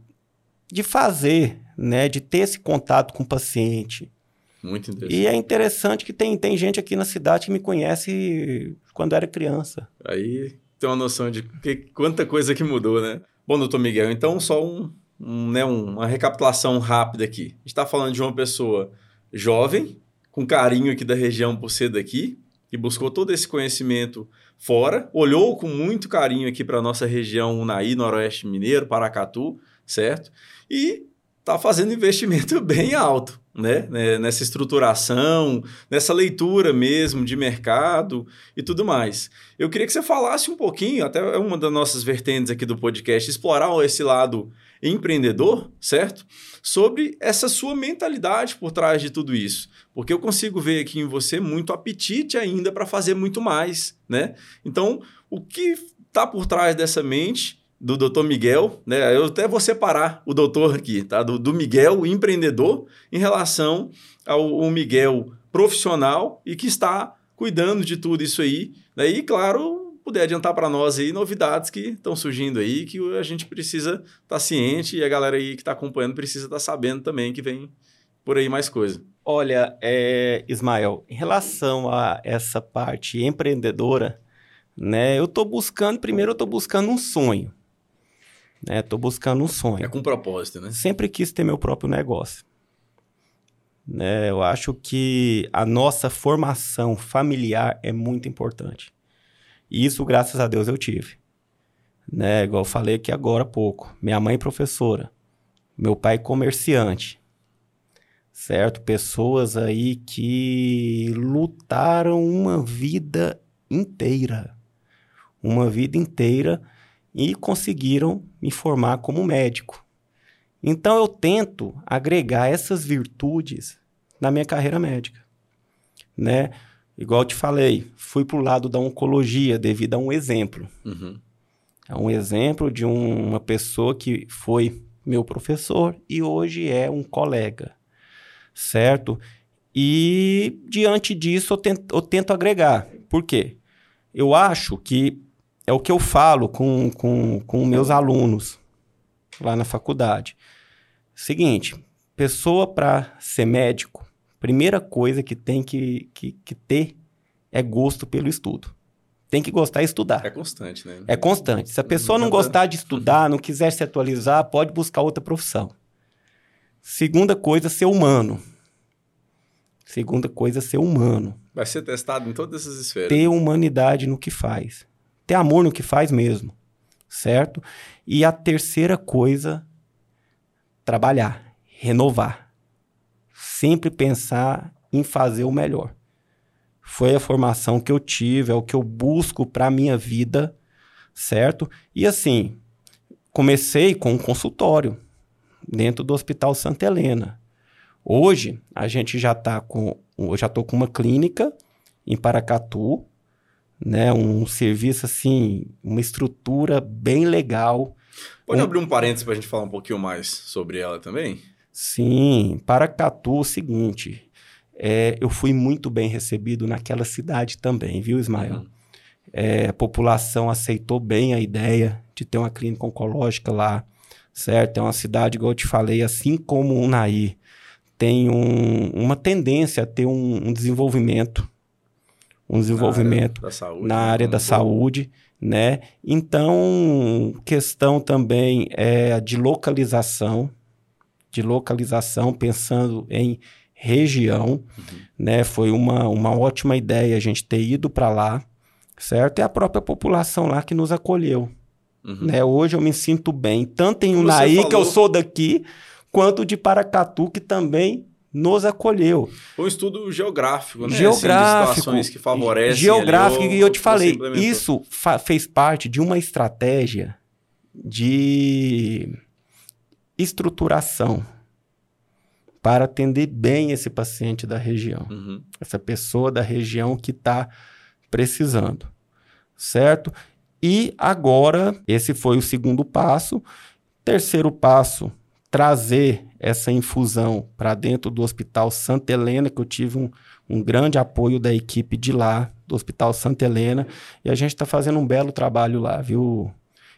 de fazer, né? De ter esse contato com o paciente. Muito interessante. E é interessante que tem, tem gente aqui na cidade que me conhece quando era criança. Aí tem uma noção de que, quanta coisa que mudou, né? Bom, doutor Miguel, então só um, um, né, um- uma recapitulação rápida aqui. A gente está falando de uma pessoa jovem, com carinho aqui da região por ser daqui, que buscou todo esse conhecimento fora, olhou com muito carinho aqui para a nossa região Unaí, Noroeste Mineiro, Paracatu, certo? E está fazendo investimento bem alto, né? Né, Nessa estruturação, nessa leitura mesmo de mercado e tudo mais. Eu queria que você falasse um pouquinho, até é uma das nossas vertentes aqui do podcast, explorar esse lado empreendedor, certo? Sobre essa sua mentalidade por trás de tudo isso. Porque eu consigo ver aqui em você muito apetite ainda para fazer muito mais, né? Então, o que está por trás dessa mente do Dr. Miguel, né? Eu até vou separar o doutor aqui, tá? Do, do Miguel, empreendedor, em relação ao, ao Miguel profissional e que está cuidando de tudo isso aí. Daí, claro, puder adiantar para nós aí novidades que estão surgindo aí, que a gente precisa estar ciente e a galera aí que está acompanhando precisa estar sabendo também que vem por aí mais coisa. Olha, é, Ismael, em relação a essa parte empreendedora, né? Eu estou buscando, primeiro eu estou buscando um sonho. Né? Tô buscando um sonho. É com propósito, né? Sempre quis ter meu próprio negócio. Né? Eu acho que a nossa formação familiar é muito importante. E isso, graças a Deus, eu tive. Né? Igual eu falei aqui agora há pouco. Minha mãe professora. Meu pai comerciante. Certo? Pessoas aí que lutaram uma vida inteira. Uma vida inteira e conseguiram me formar como médico. Então eu tento agregar essas virtudes na minha carreira médica, né? Igual eu te falei, fui para o lado da oncologia devido a um exemplo. Uhum. É um exemplo de um- uma pessoa que foi meu professor e hoje é um colega, certo? E diante disso eu tento, eu tento agregar. Por quê? Eu acho que é o que eu falo com, com, com meus alunos lá na faculdade. Seguinte, pessoa para ser médico, primeira coisa que tem que, que, que ter é gosto pelo estudo. Tem que gostar de estudar. É constante, né? É constante. Se a pessoa não gostar de estudar, não quiser se atualizar, pode buscar outra profissão. Segunda coisa, ser humano. Segunda coisa, ser humano. Vai ser testado em todas essas esferas. Ter humanidade no que faz. Ter amor no que faz mesmo. Certo? E a terceira coisa, trabalhar, renovar. Sempre pensar em fazer o melhor. Foi a formação que eu tive, é o que eu busco para a minha vida, certo? E assim, comecei com um consultório dentro do Hospital Santa Helena. Hoje, a gente já está com, eu já estou com uma clínica em Paracatu, né, um serviço assim, uma estrutura bem legal. Pode um... abrir um parênteses para a gente falar um pouquinho mais sobre ela também? Sim, Paracatu, o seguinte, é, eu fui muito bem recebido naquela cidade também, viu, Ismael? Uhum. É, a população aceitou bem a ideia de ter uma clínica oncológica lá, certo? É uma cidade, igual eu te falei, assim como o Unaí, tem um, uma tendência a ter um, um desenvolvimento, um desenvolvimento na área da saúde, na área da saúde né? Então, questão também é de localização, de localização, pensando em região, uhum. né? Foi uma, uma ótima ideia a gente ter ido para lá, certo? E a própria população lá que nos acolheu. Uhum. Né? Hoje eu me sinto bem, tanto em Unai, falou... que eu sou daqui, quanto de Paracatu, que também nos acolheu. Um estudo geográfico, né? Geográfico. Assim, situações que favorecem. Geográfico, e eu te falei, isso fez parte de uma estratégia de estruturação para atender bem esse paciente da região, uhum. essa pessoa da região que está precisando, certo? E agora, esse foi o segundo passo. Terceiro passo, trazer essa infusão para dentro do Hospital Santa Helena, que eu tive um, um grande apoio da equipe de lá, do Hospital Santa Helena, e a gente está fazendo um belo trabalho lá, viu,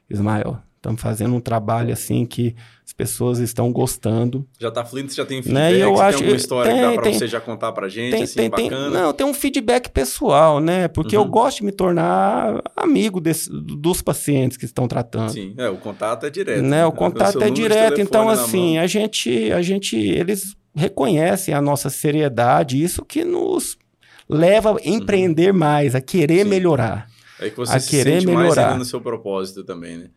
Ismael? Estamos fazendo um trabalho assim que as pessoas estão gostando. Já está fluindo, você já tem né, feedback, né? eu acho, tem alguma história tem, que dá para você já contar para gente, tem, assim, tem, bacana? Tem, não, tem um feedback pessoal, né? Porque uhum. eu gosto de me tornar amigo desse, dos pacientes que estão tratando. Sim, é, o contato é direto. Né? O contato é direto, então assim, a gente, a gente, eles reconhecem a nossa seriedade, isso que nos leva a empreender uhum. mais, a querer Sim. melhorar. É que você a se querer melhorar. no seu propósito também, né?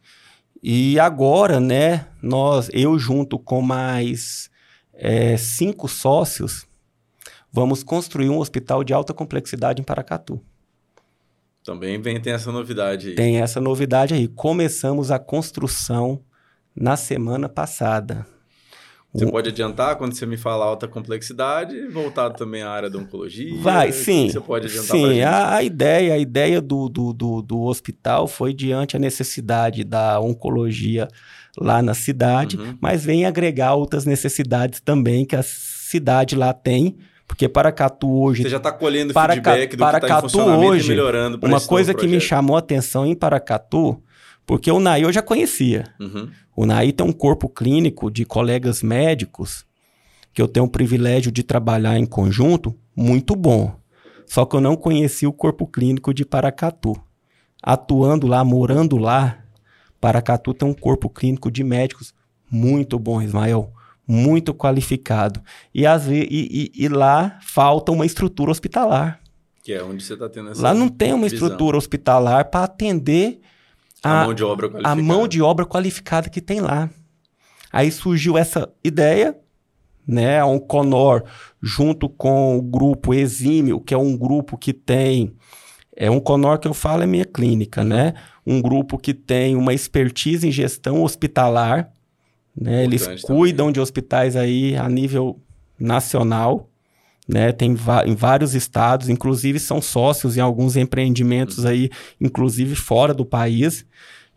E agora, né, nós, eu junto com mais é, cinco sócios, vamos construir um hospital de alta complexidade em Paracatu. Também vem, tem essa novidade aí. Tem essa novidade aí. Começamos a construção na semana passada. Você pode adiantar quando você me fala alta complexidade, voltado também à área da oncologia? Vai, sim. Você pode adiantar Sim, a, a, ideia, a ideia do, do, do, do, hospital foi diante a necessidade da oncologia lá na cidade, uhum. mas vem agregar outras necessidades também que a cidade lá tem. Porque Paracatu hoje. Você já está colhendo Paraca, feedback do Paracatu que está em funcionamento hoje, e melhorando. Uma coisa que me chamou a atenção em Paracatu, porque o NAI eu já conhecia. Uhum. O NAI tem um corpo clínico de colegas médicos que eu tenho o privilégio de trabalhar em conjunto, muito bom. Só que eu não conheci o corpo clínico de Paracatu. Atuando lá, morando lá, Paracatu tem um corpo clínico de médicos muito bom, Ismael. Muito qualificado. E, às vezes, e, e, e lá falta uma estrutura hospitalar. Que é onde você está tendo essa Lá não tem uma visão. estrutura hospitalar para atender a, a, mão de obra qualificada. A mão de obra qualificada que tem lá. Aí surgiu essa ideia, né? Um Conor junto com o grupo Exímio, que é um grupo que tem é um Conor que eu falo é minha clínica, né? Um grupo que tem uma expertise em gestão hospitalar, né? Eles cuidam também. de hospitais aí a nível nacional, né? Tem em vários estados, inclusive são sócios em alguns empreendimentos uhum. aí, inclusive fora do país.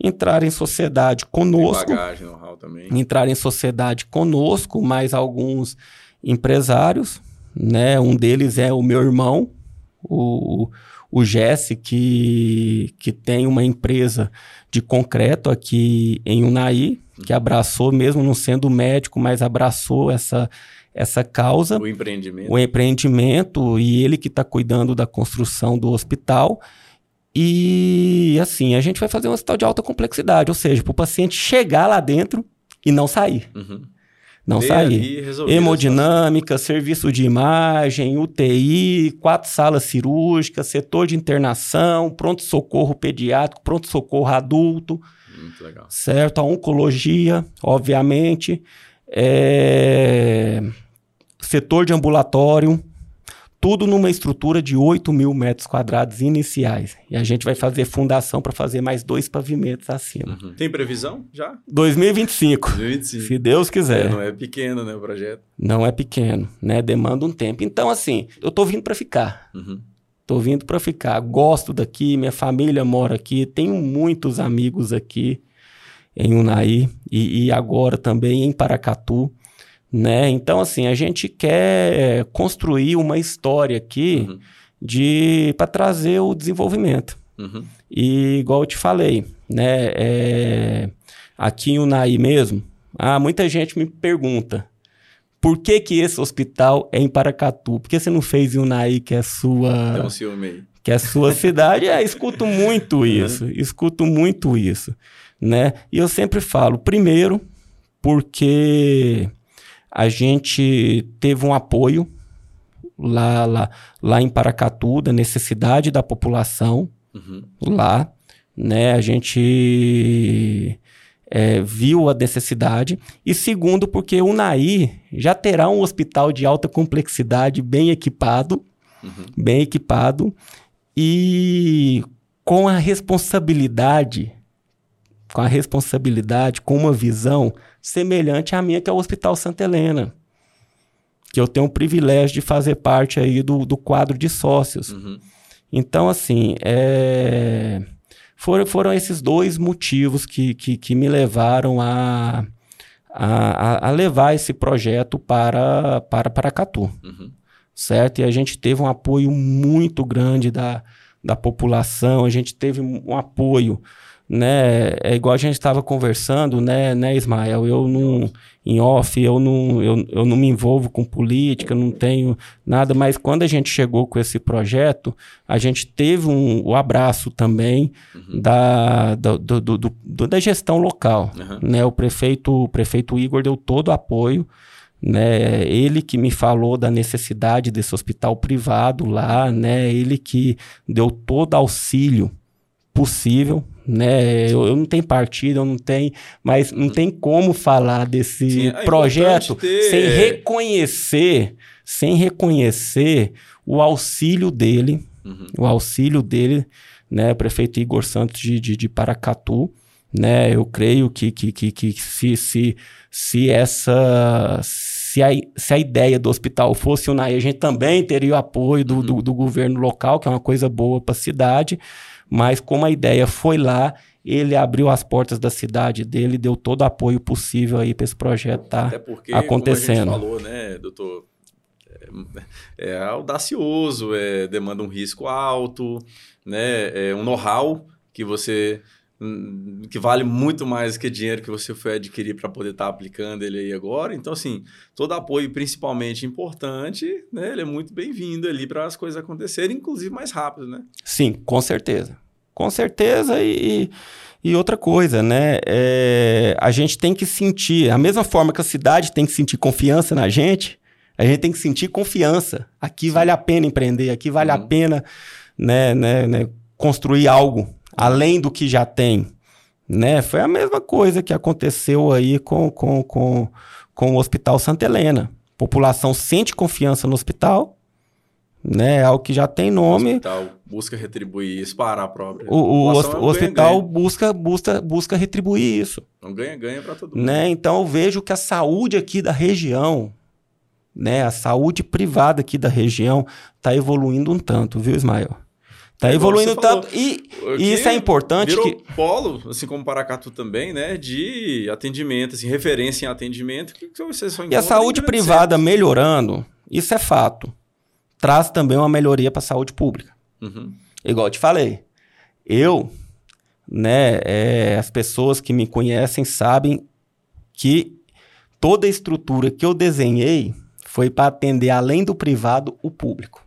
Entrar em sociedade conosco. Tem bagagem, também. Entrar em sociedade conosco, mais alguns empresários, né? Um deles é o meu irmão, o, o Jesse, que, que tem uma empresa de concreto aqui em Unai, que uhum. abraçou, mesmo não sendo médico, mas abraçou essa, essa causa. O empreendimento. O empreendimento, e ele que está cuidando da construção do hospital. E assim, a gente vai fazer um hospital de alta complexidade, ou seja, para o paciente chegar lá dentro e não sair. Uhum. Não sair. Hemodinâmica, serviço de imagem, UTI, quatro salas cirúrgicas, setor de internação, pronto-socorro pediátrico, pronto-socorro adulto. Muito legal. Certo? A oncologia, obviamente. É... Setor de ambulatório, tudo numa estrutura de 8 mil metros quadrados iniciais. E a gente vai fazer fundação para fazer mais dois pavimentos acima. Uhum. Tem previsão já? 2025. 2025. Se Deus quiser. É, não é pequeno, né, o projeto? Não é pequeno, né? Demanda um tempo. Então, assim, eu tô vindo para ficar. Uhum. Tô vindo para ficar. Gosto daqui, minha família mora aqui, tenho muitos amigos aqui em Unai e, e agora também em Paracatu né? Então, assim, a gente quer construir uma história aqui uhum. de para trazer o desenvolvimento. Uhum. E igual eu te falei, né? É, aqui em Unai mesmo, ah, muita gente me pergunta por que, que esse hospital é em Paracatu? Por que você não fez em Unai, que é sua. Tem um ciúme aí. Que é sua cidade? é, escuto muito isso. Uhum. Escuto muito isso. Né? E eu sempre falo, primeiro, porque a gente teve um apoio lá, lá, lá em Paracatu, da necessidade da população uhum. lá, né? A gente é, viu a necessidade. E segundo, porque o Naí já terá um hospital de alta complexidade bem equipado, uhum. bem equipado, e com a responsabilidade, com a responsabilidade, com uma visão semelhante à minha, que é o Hospital Santa Helena. Que eu tenho o privilégio de fazer parte aí do, do quadro de sócios. Uhum. Então, assim, é... foram, foram esses dois motivos que, que, que me levaram a, a, a, levar esse projeto para, para Paracatu. Uhum. Certo? E a gente teve um apoio muito grande da, da população, a gente teve um apoio né? É igual a gente estava conversando, né, né, Ismael? Eu não, em off, eu não, eu, eu não me envolvo com política, não tenho nada, mas quando a gente chegou com esse projeto, a gente teve um, o abraço também uhum. da, do, do, do, do, da gestão local, uhum. né? O prefeito, o prefeito Igor deu todo o apoio, né? Ele que me falou da necessidade desse hospital privado lá, né? Ele que deu todo auxílio possível, né? Eu, eu, não tenho partido, eu não tenho, mas não tem como falar desse Sim, é projeto ter... sem reconhecer, sem reconhecer o auxílio dele, uhum. o auxílio dele, né? O prefeito Igor Santos de, de, de Paracatu, né? Eu creio que, que, que, que se, se, se essa se a, se a ideia do hospital fosse unai, a gente também teria o apoio do, uhum. do, do governo local, que é uma coisa boa para a cidade, mas como a ideia foi lá, ele abriu as portas da cidade dele, deu todo o apoio possível aí para esse projeto estar tá porque, acontecendo. Como a gente falou, né, doutor? É, é audacioso, é, demanda um risco alto, né, é um know-how que você que vale muito mais que dinheiro que você foi adquirir para poder estar tá aplicando ele aí agora. Então, assim, todo apoio, principalmente importante, né? Ele é muito bem-vindo ali para as coisas acontecerem, inclusive mais rápido, né? Sim, com certeza. Com certeza e, e outra coisa, né? É, a gente tem que sentir, a mesma forma que a cidade tem que sentir confiança na gente, a gente tem que sentir confiança. Aqui vale a pena empreender, aqui vale uhum. a pena né, né, né, construir algo além do que já tem. Né? Foi a mesma coisa que aconteceu aí com, com, com, com o Hospital Santa Helena. A população sente confiança no hospital, né? É algo que já tem nome. O hospital busca retribuir isso para a própria. O, o, o, o hospital ganha, busca, busca, busca retribuir isso. Não ganha, ganha para todo mundo. Né? Então eu vejo que a saúde aqui da região, né? A saúde privada aqui da região está evoluindo um tanto, viu, Ismael? Está evoluindo tanto. E, e, isso é importante. Virou que... polo, assim como Paracatu também, né? De atendimento, assim, referência em atendimento. Que vocês só e a saúde privada melhorando, isso é fato traz também uma melhoria para a saúde pública. Uhum. Igual eu te falei, eu, né, é, as pessoas que me conhecem sabem que toda a estrutura que eu desenhei foi para atender, além do privado, o público.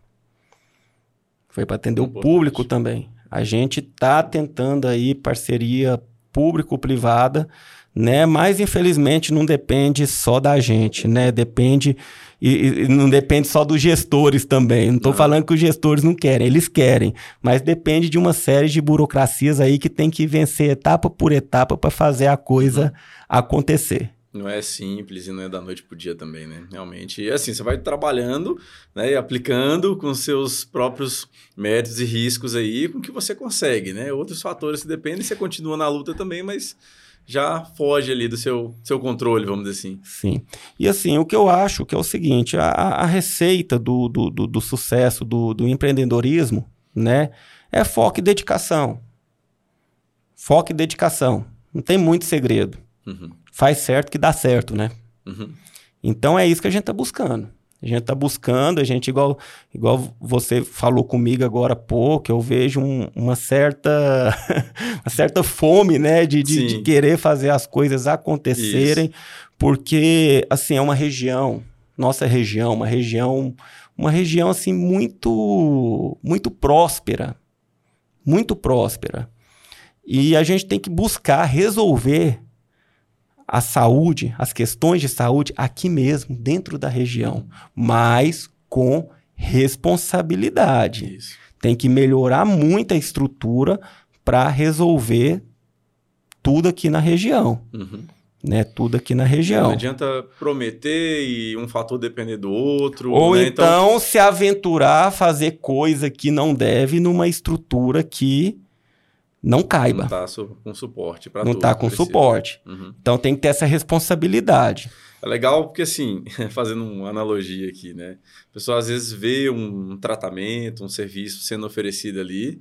Foi para atender o público também. A gente está tentando aí parceria público-privada, né? Mas infelizmente não depende só da gente, né? Depende e, e não depende só dos gestores também. Não estou falando que os gestores não querem, eles querem, mas depende de uma série de burocracias aí que tem que vencer etapa por etapa para fazer a coisa uhum. acontecer. Não é simples e não é da noite pro dia também, né? Realmente, assim, você vai trabalhando, né, e aplicando com seus próprios méritos e riscos aí, com que você consegue, né? Outros fatores que dependem, você continua na luta também, mas já foge ali do seu, seu controle, vamos dizer assim. Sim. E assim, o que eu acho que é o seguinte, a, a receita do, do, do, do sucesso, do, do empreendedorismo, né, é foco e dedicação. Foco e dedicação. Não tem muito segredo. Uhum. Faz certo que dá certo, né? Uhum. Então é isso que a gente está buscando. A gente está buscando, a gente, igual, igual você falou comigo agora há pouco, eu vejo um, uma, certa, uma certa fome, né, de, de, de, querer fazer as coisas acontecerem, Isso. porque, assim, é uma região, nossa região, uma região, uma região, assim, muito, muito próspera, muito próspera. E a gente tem que buscar resolver a saúde, as questões de saúde aqui mesmo, dentro da região, mas com responsabilidade. Isso. Tem que melhorar muito a estrutura para resolver tudo aqui na região. Uhum. Né, tudo aqui na região. Não adianta prometer e um fator depender do outro. Ou né? então, então se aventurar a fazer coisa que não deve numa estrutura que não caiba. Não está com suporte para Não está com suporte. Uhum. Então tem que ter essa responsabilidade. É legal porque, assim, fazendo uma analogia aqui, né? A pessoa às vezes vê um tratamento, um serviço sendo oferecido ali,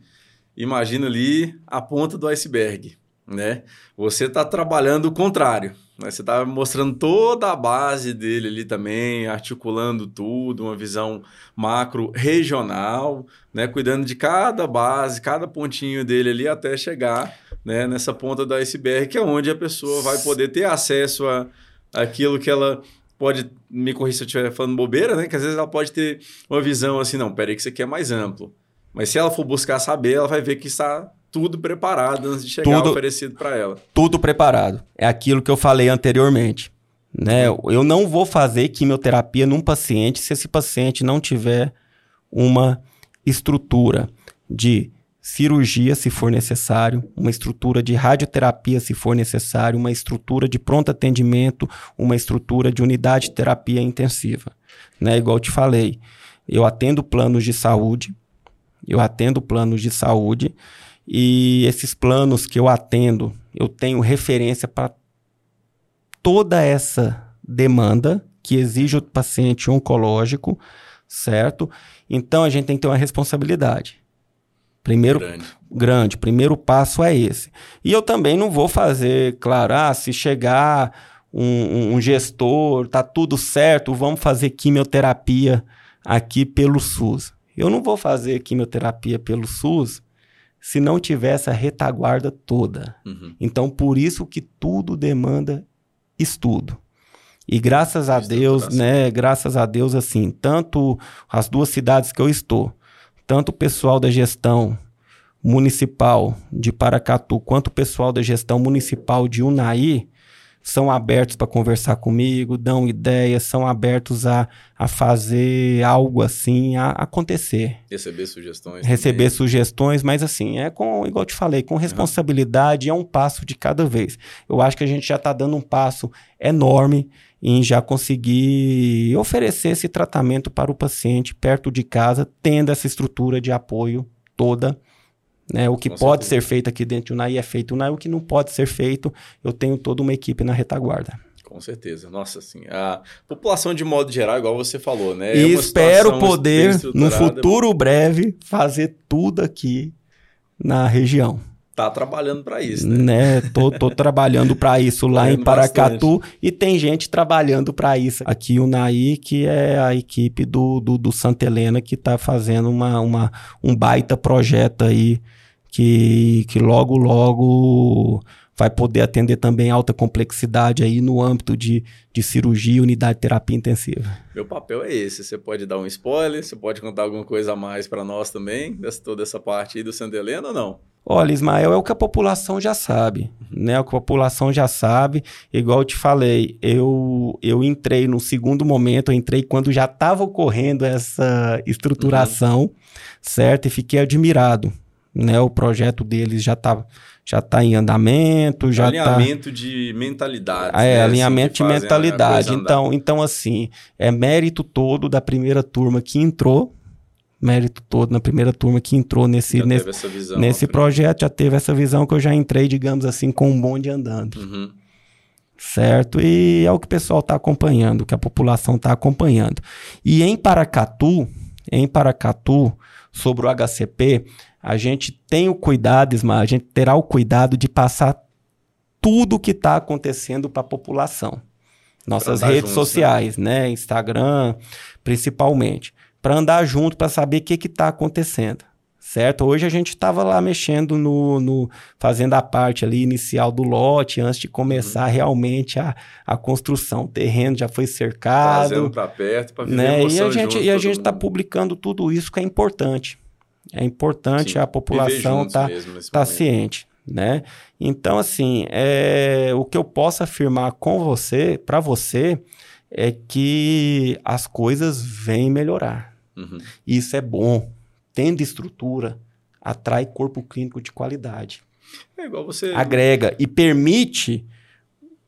imagina ali a ponta do iceberg, né? Você está trabalhando o contrário. Né? Você está mostrando toda a base dele ali também, articulando tudo, uma visão macro regional, né? cuidando de cada base, cada pontinho dele ali até chegar né? nessa ponta do iceberg, que é onde a pessoa vai poder ter acesso a aquilo que ela pode me corrigir se eu estiver falando bobeira, né? Que às vezes ela pode ter uma visão assim, não, peraí que isso aqui é mais amplo. Mas se ela for buscar saber, ela vai ver que está tudo preparado antes de chegar tudo, oferecido para ela. Tudo preparado. É aquilo que eu falei anteriormente. Né? Eu não vou fazer quimioterapia num paciente se esse paciente não tiver uma estrutura de cirurgia, se for necessário, uma estrutura de radioterapia, se for necessário, uma estrutura de pronto atendimento, uma estrutura de unidade de terapia intensiva. Né? Igual eu te falei, eu atendo planos de saúde, eu atendo planos de saúde e esses planos que eu atendo, eu tenho referência para toda essa demanda que exige o paciente oncológico, certo? Então a gente tem que ter uma responsabilidade. Primeiro, grande. grande. Primeiro passo é esse. E eu também não vou fazer, claro, ah, se chegar um, um gestor, tá tudo certo, vamos fazer quimioterapia aqui pelo SUS. Eu não vou fazer quimioterapia pelo SUS se não tiver essa retaguarda toda. Uhum. Então, por isso que tudo demanda estudo. E graças a Deus, né, graças a Deus, assim, tanto as duas cidades que eu estou, tanto o pessoal da gestão municipal de Paracatu, quanto o pessoal da gestão municipal de Unai, são abertos para conversar comigo, dão ideias, são abertos a, a fazer algo assim a acontecer. Receber sugestões. Receber também. sugestões, mas assim, é com, igual eu te falei, com responsabilidade, uhum. é um passo de cada vez. Eu acho que a gente já está dando um passo enorme em já conseguir oferecer esse tratamento para o paciente perto de casa, tendo essa estrutura de apoio toda né? O que Com pode certeza. ser feito aqui dentro do UNAI é feito UNAI, o que não pode ser feito, eu tenho toda uma equipe na retaguarda. Com certeza. Nossa, assim, a população de modo geral, igual você falou, né? É e espero poder, no futuro breve, fazer tudo aqui na região. Tá trabalhando para isso, né? né? Tô, tô trabalhando para isso lá em Paracatu bastante. e tem gente trabalhando para isso aqui o Naí, que é a equipe do, do, do Santa Helena que está fazendo uma, uma, um baita projeto aí que, que logo, logo vai poder atender também alta complexidade aí no âmbito de, de cirurgia e unidade de terapia intensiva. Meu papel é esse. Você pode dar um spoiler, você pode contar alguma coisa a mais para nós também, dessa, toda essa parte aí do Santa Helena ou não? Olha, Ismael, é o que a população já sabe, né? O que a população já sabe. Igual eu te falei, eu, eu entrei no segundo momento, eu entrei quando já estava ocorrendo essa estruturação, uhum. certo? E fiquei admirado, né? O projeto deles já está já tá em andamento, já tá alinhamento tá... de mentalidade. É, né? alinhamento assim de mentalidade. Então, então, assim, é mérito todo da primeira turma que entrou, mérito todo na primeira turma que entrou nesse, nesse, visão, nesse projeto, já teve essa visão que eu já entrei, digamos assim, com um bonde andando. Uhum. Certo? E é o que o pessoal está acompanhando, que a população está acompanhando. E em Paracatu, em Paracatu, sobre o HCP, a gente tem o cuidado, Isma, a gente terá o cuidado de passar tudo o que está acontecendo para a população. Nossas redes juntos, né? sociais, né? né? Instagram, principalmente para andar junto, para saber o que está acontecendo. Certo? Hoje a gente estava lá mexendo no, no, fazendo a parte ali inicial do lote, antes de começar uhum. realmente a, a construção. O terreno já foi cercado. Trazendo para perto, para né? E a gente E a gente está publicando tudo isso que é importante. É importante Sim, a população estar tá, tá ciente. Né? Então, assim, é, o que eu posso afirmar com você, para você, é que as coisas vêm melhorar. Uhum. Isso é bom. Tendo estrutura, atrai corpo clínico de qualidade. É igual você. Agrega e permite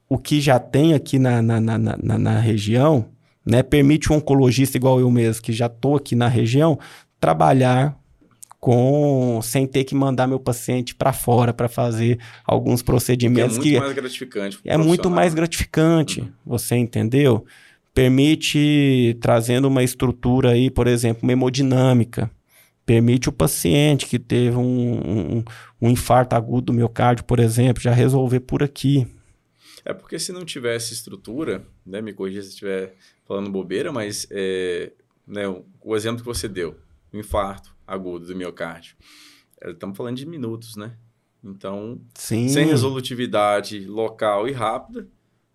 o que já tem aqui na, na, na, na, na região, né? Permite um oncologista igual eu mesmo, que já estou aqui na região, trabalhar com sem ter que mandar meu paciente para fora para fazer alguns procedimentos que é muito que mais gratificante. É muito mais gratificante, uhum. você entendeu? permite trazendo uma estrutura aí, por exemplo, uma hemodinâmica. Permite o paciente que teve um, um, um infarto agudo do miocárdio, por exemplo, já resolver por aqui. É porque se não tivesse estrutura, né, me corrija se estiver falando bobeira, mas é, né, o exemplo que você deu, o infarto agudo do miocárdio, é, estamos falando de minutos, né? Então, Sim. sem resolutividade local e rápida,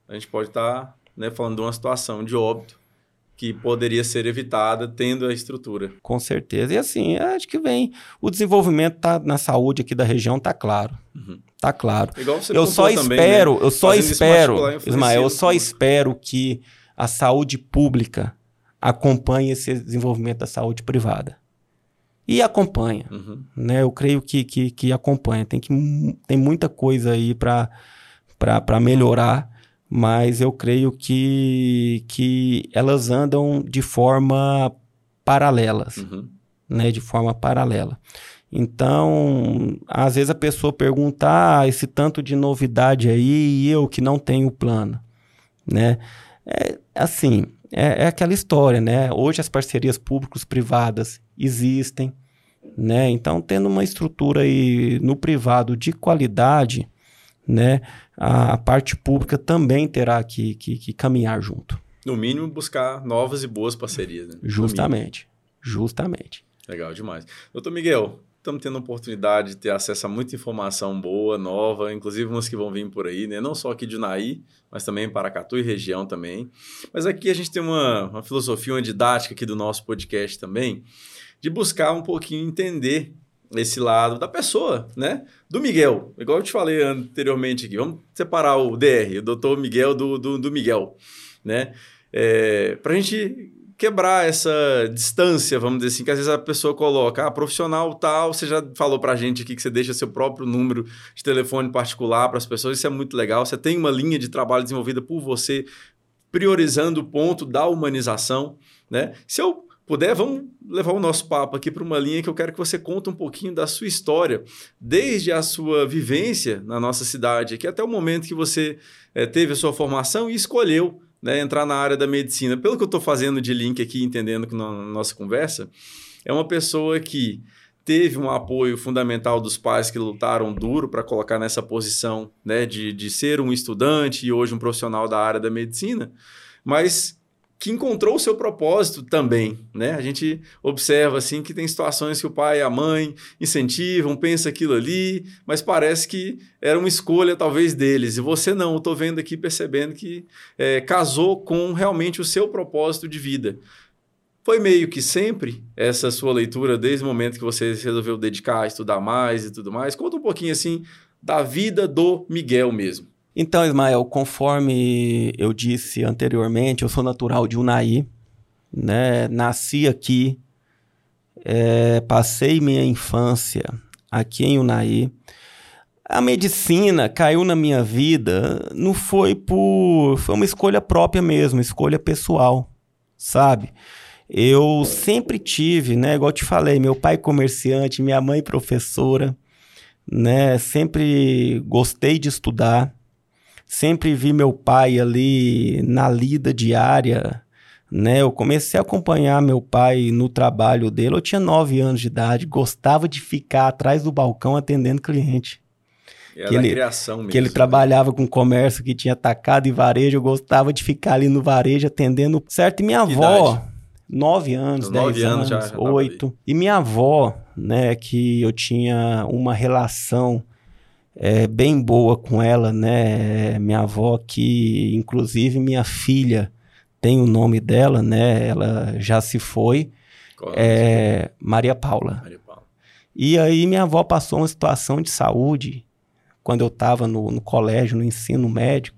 a gente pode estar tá né, falando de uma situação de óbito que poderia ser evitada tendo a estrutura. Com certeza. E assim, acho que vem. O desenvolvimento tá na saúde aqui da região tá claro. Uhum. Tá claro. Eu só também, espero, né? eu só Fazendo espero, Ismael, eu só espero que a saúde pública acompanhe esse desenvolvimento da saúde privada. E acompanha. Uhum. Né? Eu creio que, que, que acompanha. Tem, que, tem muita coisa aí para melhorar mas eu creio que, que elas andam de forma paralelas, uhum. né? De forma paralela. Então, às vezes a pessoa pergunta, ah, esse tanto de novidade aí e eu que não tenho plano, né? É, assim, é, é aquela história, né? Hoje as parcerias públicos-privadas existem, né? Então, tendo uma estrutura aí no privado de qualidade, né? a, a parte pública também terá que, que, que, caminhar junto. No mínimo, buscar novas e boas parcerias. Né? Justamente. Justamente. Legal demais. Doutor Miguel, estamos tendo a oportunidade de ter acesso a muita informação boa, nova, inclusive umas que vão vir por aí, né? Não só aqui de Unaí, mas também Paracatu e região também. Mas aqui a gente tem uma, uma filosofia, uma didática aqui do nosso podcast também, de buscar um pouquinho entender esse lado da pessoa, né? Do Miguel, igual eu te falei anteriormente aqui. Vamos separar o DR, o doutor Miguel do, do, do Miguel, né? É, para a gente quebrar essa distância, vamos dizer assim, que às vezes a pessoa coloca, ah, profissional tal, você já falou para a gente aqui que você deixa seu próprio número de telefone particular para as pessoas, isso é muito legal. Você tem uma linha de trabalho desenvolvida por você, priorizando o ponto da humanização, né? Se eu puder, vamos levar o nosso papo aqui para uma linha que eu quero que você conte um pouquinho da sua história, desde a sua vivência na nossa cidade, aqui até o momento que você é, teve a sua formação e escolheu né, entrar na área da medicina. Pelo que eu estou fazendo de link aqui, entendendo que na nossa conversa, é uma pessoa que teve um apoio fundamental dos pais que lutaram duro para colocar nessa posição né, de, de ser um estudante e hoje um profissional da área da medicina, mas que encontrou o seu propósito também, né? A gente observa assim que tem situações que o pai e a mãe incentivam, pensa aquilo ali, mas parece que era uma escolha talvez deles e você não. Estou vendo aqui percebendo que é, casou com realmente o seu propósito de vida. Foi meio que sempre essa sua leitura, desde o momento que você resolveu dedicar estudar mais e tudo mais? Conta um pouquinho assim da vida do Miguel mesmo. Então, Ismael, conforme eu disse anteriormente, eu sou natural de Unai, né? Nasci aqui, é, passei minha infância aqui em Unai. A medicina caiu na minha vida, não foi por. Foi uma escolha própria mesmo, escolha pessoal, sabe? Eu sempre tive, né? Igual eu te falei, meu pai comerciante, minha mãe professora, né? Sempre gostei de estudar, sempre vi meu pai ali na lida diária, né? Eu comecei a acompanhar meu pai no trabalho dele. Eu tinha nove anos de idade, gostava de ficar atrás do balcão atendendo cliente. Era que ele, criação mesmo. Que ele né? trabalhava com comércio que tinha atacado e varejo. Eu gostava de ficar ali no varejo atendendo. Certo? E minha que avó, idade? nove anos, dez nove anos, anos já, oito. E minha avó, né, que eu tinha uma relação é, bem boa com ela, né? Minha avó, que inclusive minha filha tem o nome dela, né? Ela já se foi. É, Maria Paula. Maria Paula. E aí minha avó passou uma situação de saúde quando eu estava no, no colégio, no ensino médio,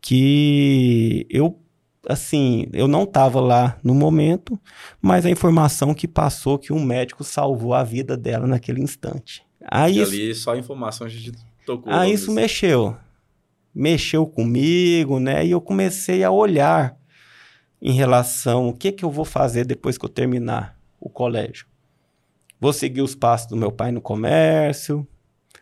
que eu assim, eu não estava lá no momento, mas a informação que passou que um médico salvou a vida dela naquele instante. Aí e isso, ali só a informação a gente tocou. Aí isso mexeu. Mexeu comigo, né? E eu comecei a olhar em relação o que que eu vou fazer depois que eu terminar o colégio. Vou seguir os passos do meu pai no comércio,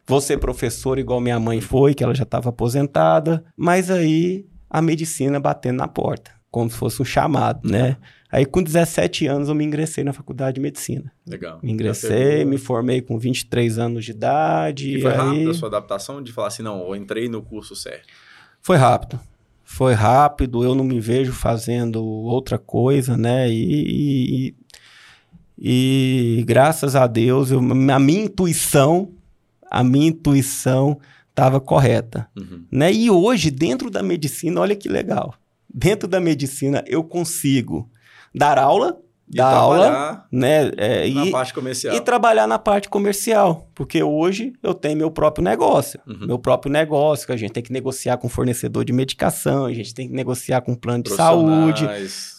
Vou ser professor igual minha mãe foi, que ela já estava aposentada. Mas aí a medicina batendo na porta, como se fosse um chamado, né? Aí com 17 anos eu me ingressei na faculdade de medicina. Legal. Me ingressei, me formei com 23 anos de idade. E foi aí... rápido a sua adaptação de falar assim, não, eu entrei no curso certo? Foi rápido. Foi rápido, eu não me vejo fazendo outra coisa, né? E, e, e graças a Deus, eu, a minha intuição a minha intuição estava correta. Uhum. Né? E hoje, dentro da medicina, olha que legal. Dentro da medicina, eu consigo dar aula e dar aula, né? É, na e, parte comercial. E trabalhar na parte comercial, porque hoje eu tenho meu próprio negócio, uhum. meu próprio negócio, que a gente tem que negociar com fornecedor de medicação, a gente tem que negociar com plano de saúde,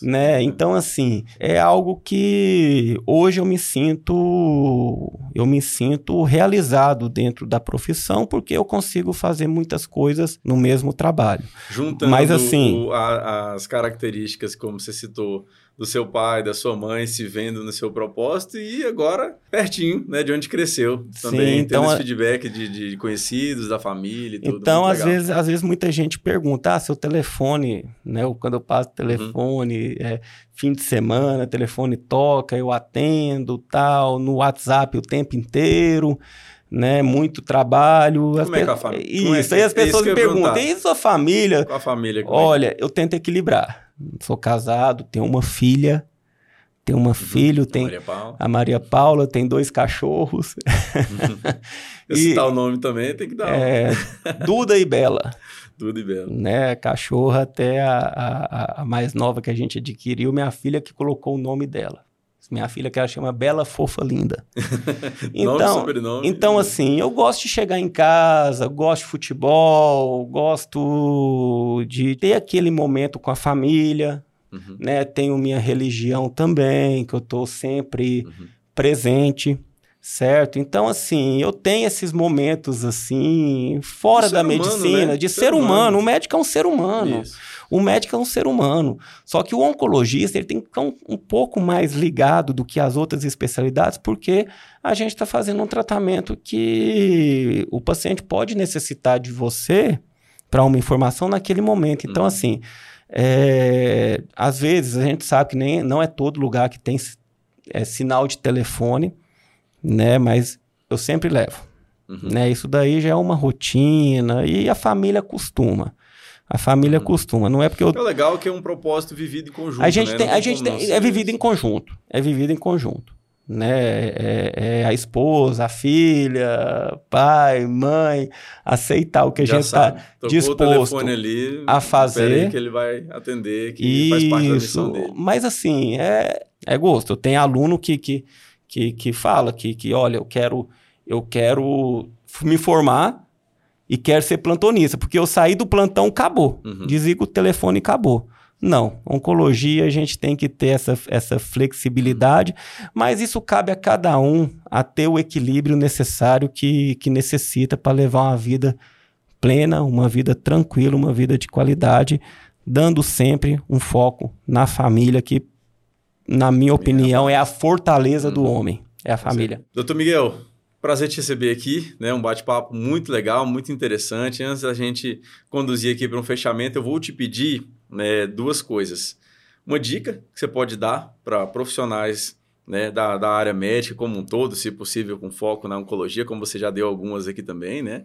né? Então assim, é algo que hoje eu me sinto eu me sinto realizado dentro da profissão, porque eu consigo fazer muitas coisas no mesmo trabalho. Juntando Mas, assim, o, a, as características como você citou do seu pai, da sua mãe se vendo no seu propósito e agora pertinho, né, de onde cresceu. Também Sim, então, tendo esse feedback de, de conhecidos, da família e tudo. Então, às vezes, às vezes muita gente pergunta, ah, seu telefone, né, quando eu passo telefone, uhum. é, fim de semana, telefone toca, eu atendo, tal, no WhatsApp o tempo inteiro né? Muito trabalho. Como as é que a família? Isso, é que... aí as pessoas me perguntam, e sua família? Com a família. É Olha, é? eu tento equilibrar sou casado, tenho uma filha, tenho uma uhum. filho, tem a Maria Paula, tem dois cachorros. Uhum. e, citar o nome também, tem que dar. É, Duda e Bela. Duda e Bela. Né, cachorra até a, a, a, mais nova que a gente adquiriu, minha filha que colocou o nome dela. Minha filha que ela chama Bela Fofa Linda. então, sobrenome. Então, assim, eu gosto de chegar em casa, gosto de futebol, gosto de ter aquele momento com a família, uhum. né? Tenho minha religião também, que eu estou sempre uhum. presente certo? Então, assim, eu tenho esses momentos, assim, fora da humano, medicina, né? de ser, ser humano. humano. O médico é um ser humano. Isso. O médico é um ser humano. Só que o oncologista ele tem que ficar um, um pouco mais ligado do que as outras especialidades, porque a gente está fazendo um tratamento que o paciente pode necessitar de você para uma informação naquele momento. Então, uhum. assim, é, às vezes a gente sabe que nem, não é todo lugar que tem é, sinal de telefone, né? Mas eu sempre levo. Uhum. Né? Isso daí já é uma rotina e a família costuma. A família uhum. costuma, não é porque eu... É legal que é um propósito vivido em conjunto, A gente né? tem, a gente tem, é vivido em conjunto, é vivido em conjunto, né? É, é, a esposa, a filha, pai, mãe, aceitar o que Já a gente está disposto ali, a fazer. que ele vai atender, que Isso, faz parte da missão dele. Mas assim, é, é gosto. Tem aluno que, que, que, que fala que, que, olha, eu quero, eu quero me formar e quero ser plantonista, porque eu saí do plantão, acabou. Uhum. Desliga o telefone acabou. Não, oncologia a gente tem que ter essa, essa flexibilidade, mas isso cabe a cada um a ter o equilíbrio necessário que, que necessita para levar uma vida plena, uma vida tranquila, uma vida de qualidade, dando sempre um foco na família, que, na minha opinião, é a fortaleza do uhum. homem, é a família. Doutor Miguel, Prazer te receber aqui, né? Um bate-papo muito legal, muito interessante. Antes da gente conduzir aqui para um fechamento, eu vou te pedir né, duas coisas. Uma dica que você pode dar para profissionais né, da, da área médica como um todo, se possível com foco na oncologia, como você já deu algumas aqui também, né?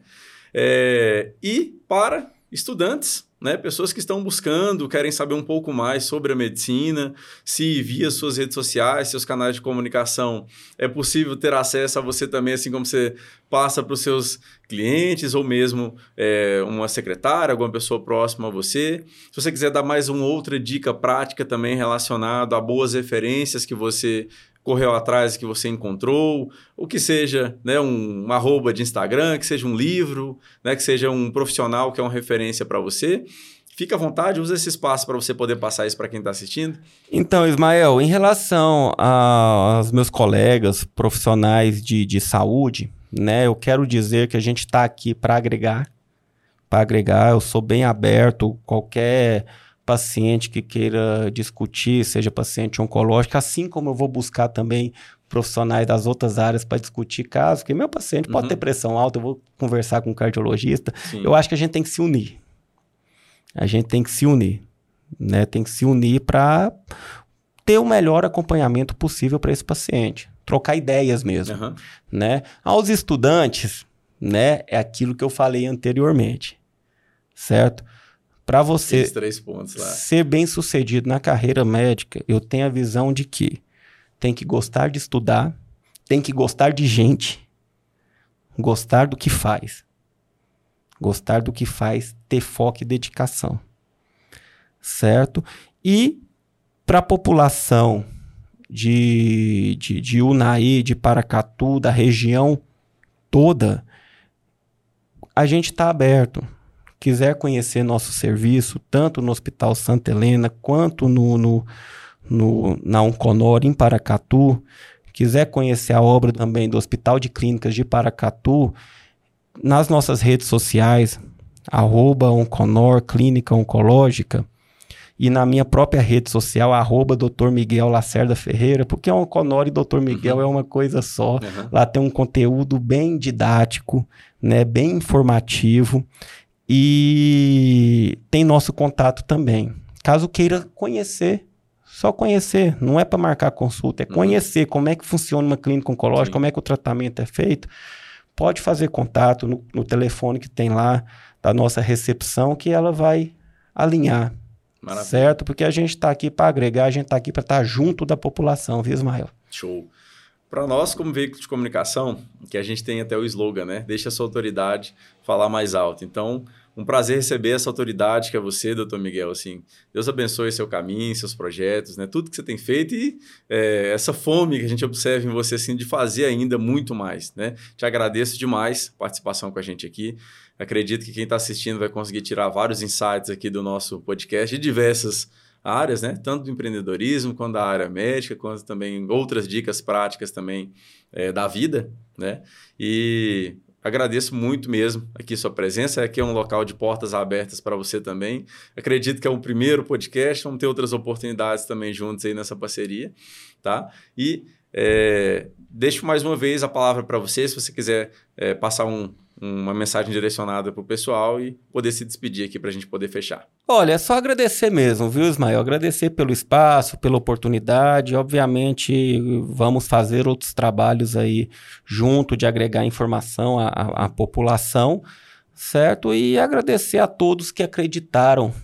É, e para estudantes né? Pessoas que estão buscando, querem saber um pouco mais sobre a medicina, se via suas redes sociais, seus canais de comunicação, é possível ter acesso a você também, assim como você passa para os seus clientes ou mesmo é, uma secretária, alguma pessoa próxima a você. Se você quiser dar mais uma outra dica prática também relacionada a boas referências que você correu atrás que você encontrou, o que seja né, um, um arroba de Instagram, que seja um livro, né, que seja um profissional que é uma referência para você. Fica à vontade, usa esse espaço para você poder passar isso para quem está assistindo. Então, Ismael, em relação aos meus colegas profissionais de, de saúde, né, eu quero dizer que a gente está aqui para agregar, para agregar. Eu sou bem aberto, qualquer paciente que queira discutir, seja paciente oncológico, assim como eu vou buscar também profissionais das outras áreas para discutir casos, porque meu paciente uhum. pode ter pressão alta, eu vou conversar com um cardiologista. Sim. Eu acho que a gente tem que se unir. A gente tem que se unir, né? Tem que se unir para ter o melhor acompanhamento possível para esse paciente, trocar ideias mesmo, uhum. né? Aos estudantes, né, é aquilo que eu falei anteriormente. Certo? Para você ser bem sucedido na carreira médica, eu tenho a visão de que tem que gostar de estudar, tem que gostar de gente, gostar do que faz. Gostar do que faz, ter foco e dedicação. Certo? E para a população de, de, de Unai, de Paracatu, da região toda, a gente está aberto quiser conhecer nosso serviço, tanto no Hospital Santa Helena quanto no, no, no, na Onconor em Paracatu, quiser conhecer a obra também do Hospital de Clínicas de Paracatu, nas nossas redes sociais, arroba Onconor Clínica Oncológica, e na minha própria rede social, arroba Dr. Miguel Lacerda Ferreira, porque Onconor e Dr. Miguel uhum. é uma coisa só. Uhum. Lá tem um conteúdo bem didático, né, bem informativo. E tem nosso contato também. Caso queira conhecer, só conhecer, não é para marcar consulta, é uhum. conhecer como é que funciona uma clínica oncológica, Sim. como é que o tratamento é feito. Pode fazer contato no, no telefone que tem lá da nossa recepção que ela vai alinhar. Maravilha. Certo? Porque a gente está aqui para agregar, a gente está aqui para estar tá junto da população, viu, Ismael? Show. Para nós, como veículo de comunicação, que a gente tem até o slogan, né? Deixa a sua autoridade falar mais alto. Então, um prazer receber essa autoridade que é você, doutor Miguel. Assim, Deus abençoe seu caminho, seus projetos, né? Tudo que você tem feito e é, essa fome que a gente observa em você, assim, de fazer ainda muito mais, né? Te agradeço demais a participação com a gente aqui. Acredito que quem está assistindo vai conseguir tirar vários insights aqui do nosso podcast de diversas áreas, né? Tanto do empreendedorismo, quanto da área médica, quanto também outras dicas práticas também é, da vida, né? E agradeço muito mesmo aqui sua presença. Aqui é um local de portas abertas para você também. Acredito que é o primeiro podcast, vamos ter outras oportunidades também juntos aí nessa parceria, tá? E é, deixo mais uma vez a palavra para você, se você quiser é, passar um, uma mensagem direcionada para o pessoal e poder se despedir aqui para a gente poder fechar. Olha, é só agradecer mesmo, viu, Ismael? Agradecer pelo espaço, pela oportunidade. Obviamente, vamos fazer outros trabalhos aí junto de agregar informação à, à, à população, certo? E agradecer a todos que acreditaram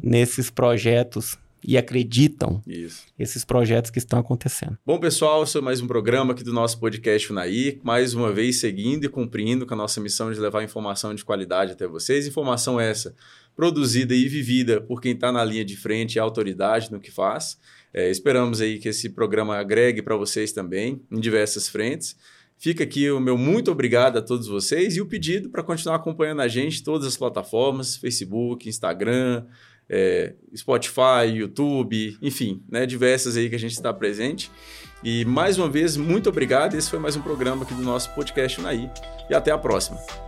nesses projetos e acreditam Isso. esses projetos que estão acontecendo. Bom, pessoal, esse é mais um programa aqui do nosso podcast Unaí, mais uma vez seguindo e cumprindo com a nossa missão de levar informação de qualidade até vocês. Informação essa produzida e vivida por quem está na linha de frente e autoridade no que faz. É, esperamos aí que esse programa agregue para vocês também em diversas frentes. Fica aqui o meu muito obrigado a todos vocês e o pedido para continuar acompanhando a gente em todas as plataformas, Facebook, Instagram, é, Spotify, YouTube, enfim, né, diversas aí que a gente está presente. E mais uma vez, muito obrigado. Esse foi mais um programa aqui do nosso podcast Naí. E até a próxima.